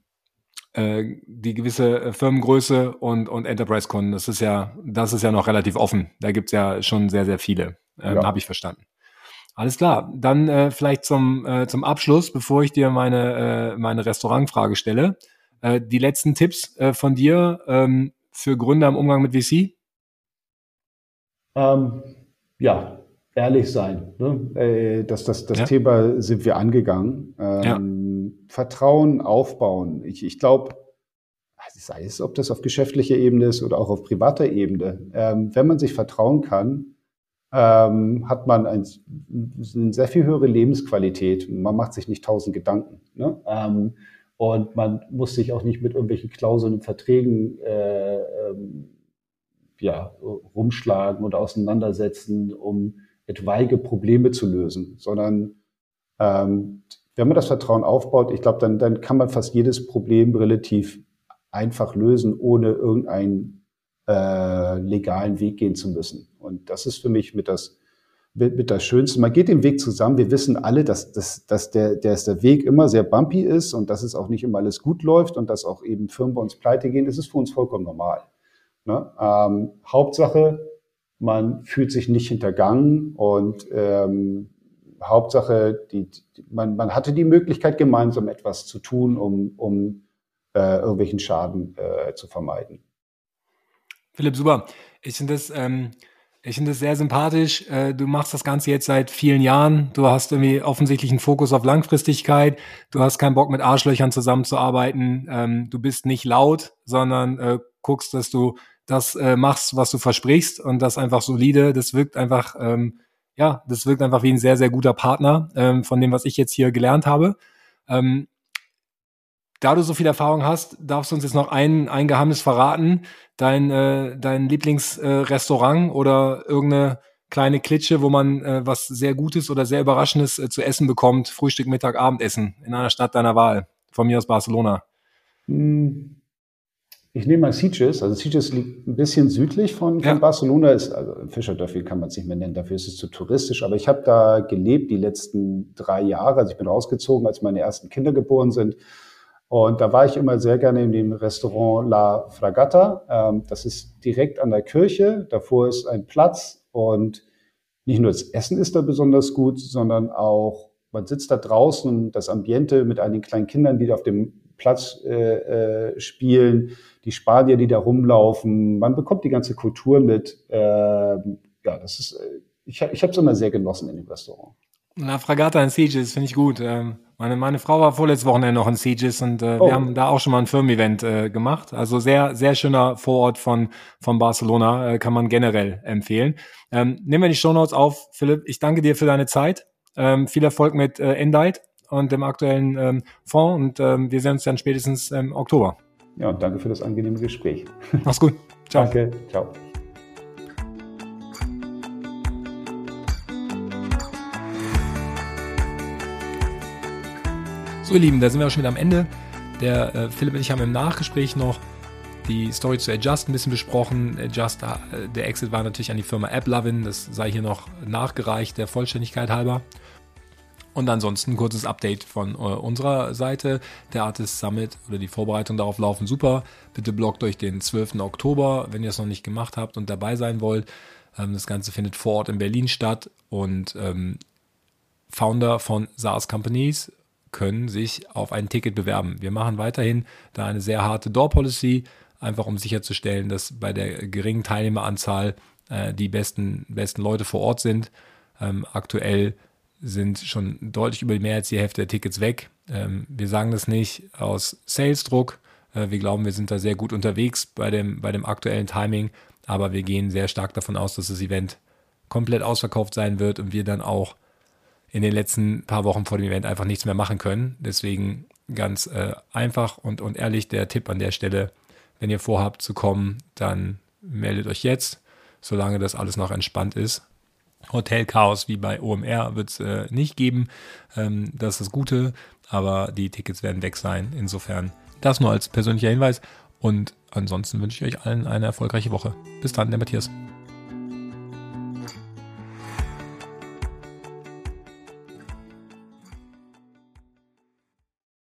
S1: äh, die gewisse äh, Firmengröße und, und Enterprise-Kunden. Das ist ja, das ist ja noch relativ offen. Da gibt's ja schon sehr, sehr viele. Ähm, ja. Habe ich verstanden. Alles klar. Dann äh, vielleicht zum, äh, zum Abschluss, bevor ich dir meine, äh, meine Restaurantfrage stelle. Äh, die letzten Tipps äh, von dir ähm, für Gründer im Umgang mit VC?
S2: Ähm, ja, ehrlich sein. Ne? Äh, das, das, das ja. Thema sind wir angegangen. Ähm, ja. Vertrauen aufbauen. Ich, ich glaube, sei es, ob das auf geschäftlicher Ebene ist oder auch auf privater Ebene, ähm, wenn man sich vertrauen kann, ähm, hat man ein, eine sehr viel höhere Lebensqualität. Man macht sich nicht tausend Gedanken. Ne? Ähm, und man muss sich auch nicht mit irgendwelchen Klauseln und Verträgen äh, ähm, ja, rumschlagen oder auseinandersetzen, um etwaige Probleme zu lösen, sondern Ähm, wenn man das Vertrauen aufbaut, ich glaube, dann, dann kann man fast jedes Problem relativ einfach lösen, ohne irgendeinen äh, legalen Weg gehen zu müssen. Und das ist für mich mit das, mit, mit das Schönste. Man geht den Weg zusammen. Wir wissen alle, dass, dass, dass, der, dass der Weg immer sehr bumpy ist und dass es auch nicht immer alles gut läuft und dass auch eben Firmen bei uns pleite gehen. Das ist für uns vollkommen normal. Ne? Ähm, Hauptsache, man fühlt sich nicht hintergangen und ähm, Hauptsache, die, die, man, man hatte die Möglichkeit, gemeinsam etwas zu tun, um, um äh, irgendwelchen Schaden äh, zu vermeiden.
S1: Philipp, super. Ich finde das, ähm, ich finde das sehr sympathisch. Äh, du machst das Ganze jetzt seit vielen Jahren. Du hast irgendwie offensichtlich einen Fokus auf Langfristigkeit. Du hast keinen Bock mit Arschlöchern zusammenzuarbeiten. Ähm, du bist nicht laut, sondern äh, guckst, dass du das äh, machst, was du versprichst und das einfach solide. Das wirkt einfach ähm, ja, das wirkt einfach wie ein sehr, sehr guter Partner ähm, von dem, was ich jetzt hier gelernt habe. Da du so viel Erfahrung hast, darfst du uns jetzt noch ein, ein Geheimnis verraten. Dein, äh, dein Lieblingsrestaurant äh, oder irgendeine kleine Klitsche, wo man äh, was sehr Gutes oder sehr Überraschendes äh, zu essen bekommt. Frühstück, Mittag, Abendessen in einer Stadt deiner Wahl. Von mir aus Barcelona.
S2: Hm. Ich nehme mal Sitges. Also Sitges liegt ein bisschen südlich von, von Barcelona. Ist, also Fischerdörfli kann man es nicht mehr nennen, dafür ist es zu touristisch. Aber ich habe da gelebt die letzten drei Jahre. Also ich bin rausgezogen, als meine ersten Kinder geboren sind. Und da war ich immer sehr gerne in dem Restaurant La Fragata. Ähm, das ist direkt an der Kirche. Davor ist ein Platz und nicht nur das Essen ist da besonders gut, sondern auch man sitzt da draußen und das Ambiente mit einigen kleinen Kindern, die da auf dem Platz äh, äh, spielen die Spanier, die da rumlaufen. Man bekommt die ganze Kultur mit. Ähm, ja, das ist, äh, ich, ich habe es immer sehr genossen in dem Restaurant.
S1: Na, Fragata in Sieges finde ich gut. Ähm, meine, meine Frau war vorletztes Wochenende noch in Sieges und äh, oh. wir haben da auch schon mal ein Firmen-Event äh, gemacht. Also sehr, sehr schöner Vorort von, von Barcelona, äh, kann man generell empfehlen. Ähm, nehmen wir die Shownotes auf, Philipp. Ich danke dir für deine Zeit. Ähm, viel Erfolg mit äh, Endite und dem aktuellen ähm, Fonds und ähm, wir sehen uns dann spätestens im Oktober.
S2: Ja, und danke für das angenehme Gespräch.
S1: Mach's gut.
S2: Ciao. Danke. Ciao.
S1: So, ihr Lieben, da sind wir auch schon wieder am Ende. Der äh, Philipp und ich haben im Nachgespräch noch die Story zu Adjust ein bisschen besprochen. Adjust, äh, der Exit war natürlich an die Firma AppLovin. Das sei hier noch nachgereicht, der Vollständigkeit halber. Und ansonsten ein kurzes Update von äh, unserer Seite. Der Artist Summit oder die Vorbereitungen darauf laufen super. Bitte bloggt euch den 12. Oktober, wenn ihr es noch nicht gemacht habt und dabei sein wollt. Ähm, das Ganze findet vor Ort in Berlin statt und ähm, Founder von SaaS Companies können sich auf ein Ticket bewerben. Wir machen weiterhin da eine sehr harte Door-Policy, einfach um sicherzustellen, dass bei der geringen Teilnehmeranzahl äh, die besten, besten Leute vor Ort sind. Ähm, aktuell sind schon deutlich über mehr als die Hälfte der Tickets weg. Ähm, wir sagen das nicht aus Sales-Druck. Äh, wir glauben, wir sind da sehr gut unterwegs bei dem, bei dem aktuellen Timing, aber wir gehen sehr stark davon aus, dass das Event komplett ausverkauft sein wird und wir dann auch in den letzten paar Wochen vor dem Event einfach nichts mehr machen können. Deswegen ganz äh, einfach und, und ehrlich der Tipp an der Stelle, wenn ihr vorhabt zu kommen, dann meldet euch jetzt, solange das alles noch entspannt ist. Hotelchaos wie bei OMR wird es äh, nicht geben. Ähm, das ist das Gute, aber die Tickets werden weg sein. Insofern das nur als persönlicher Hinweis. Und ansonsten wünsche ich euch allen eine erfolgreiche Woche. Bis dann, der Matthias.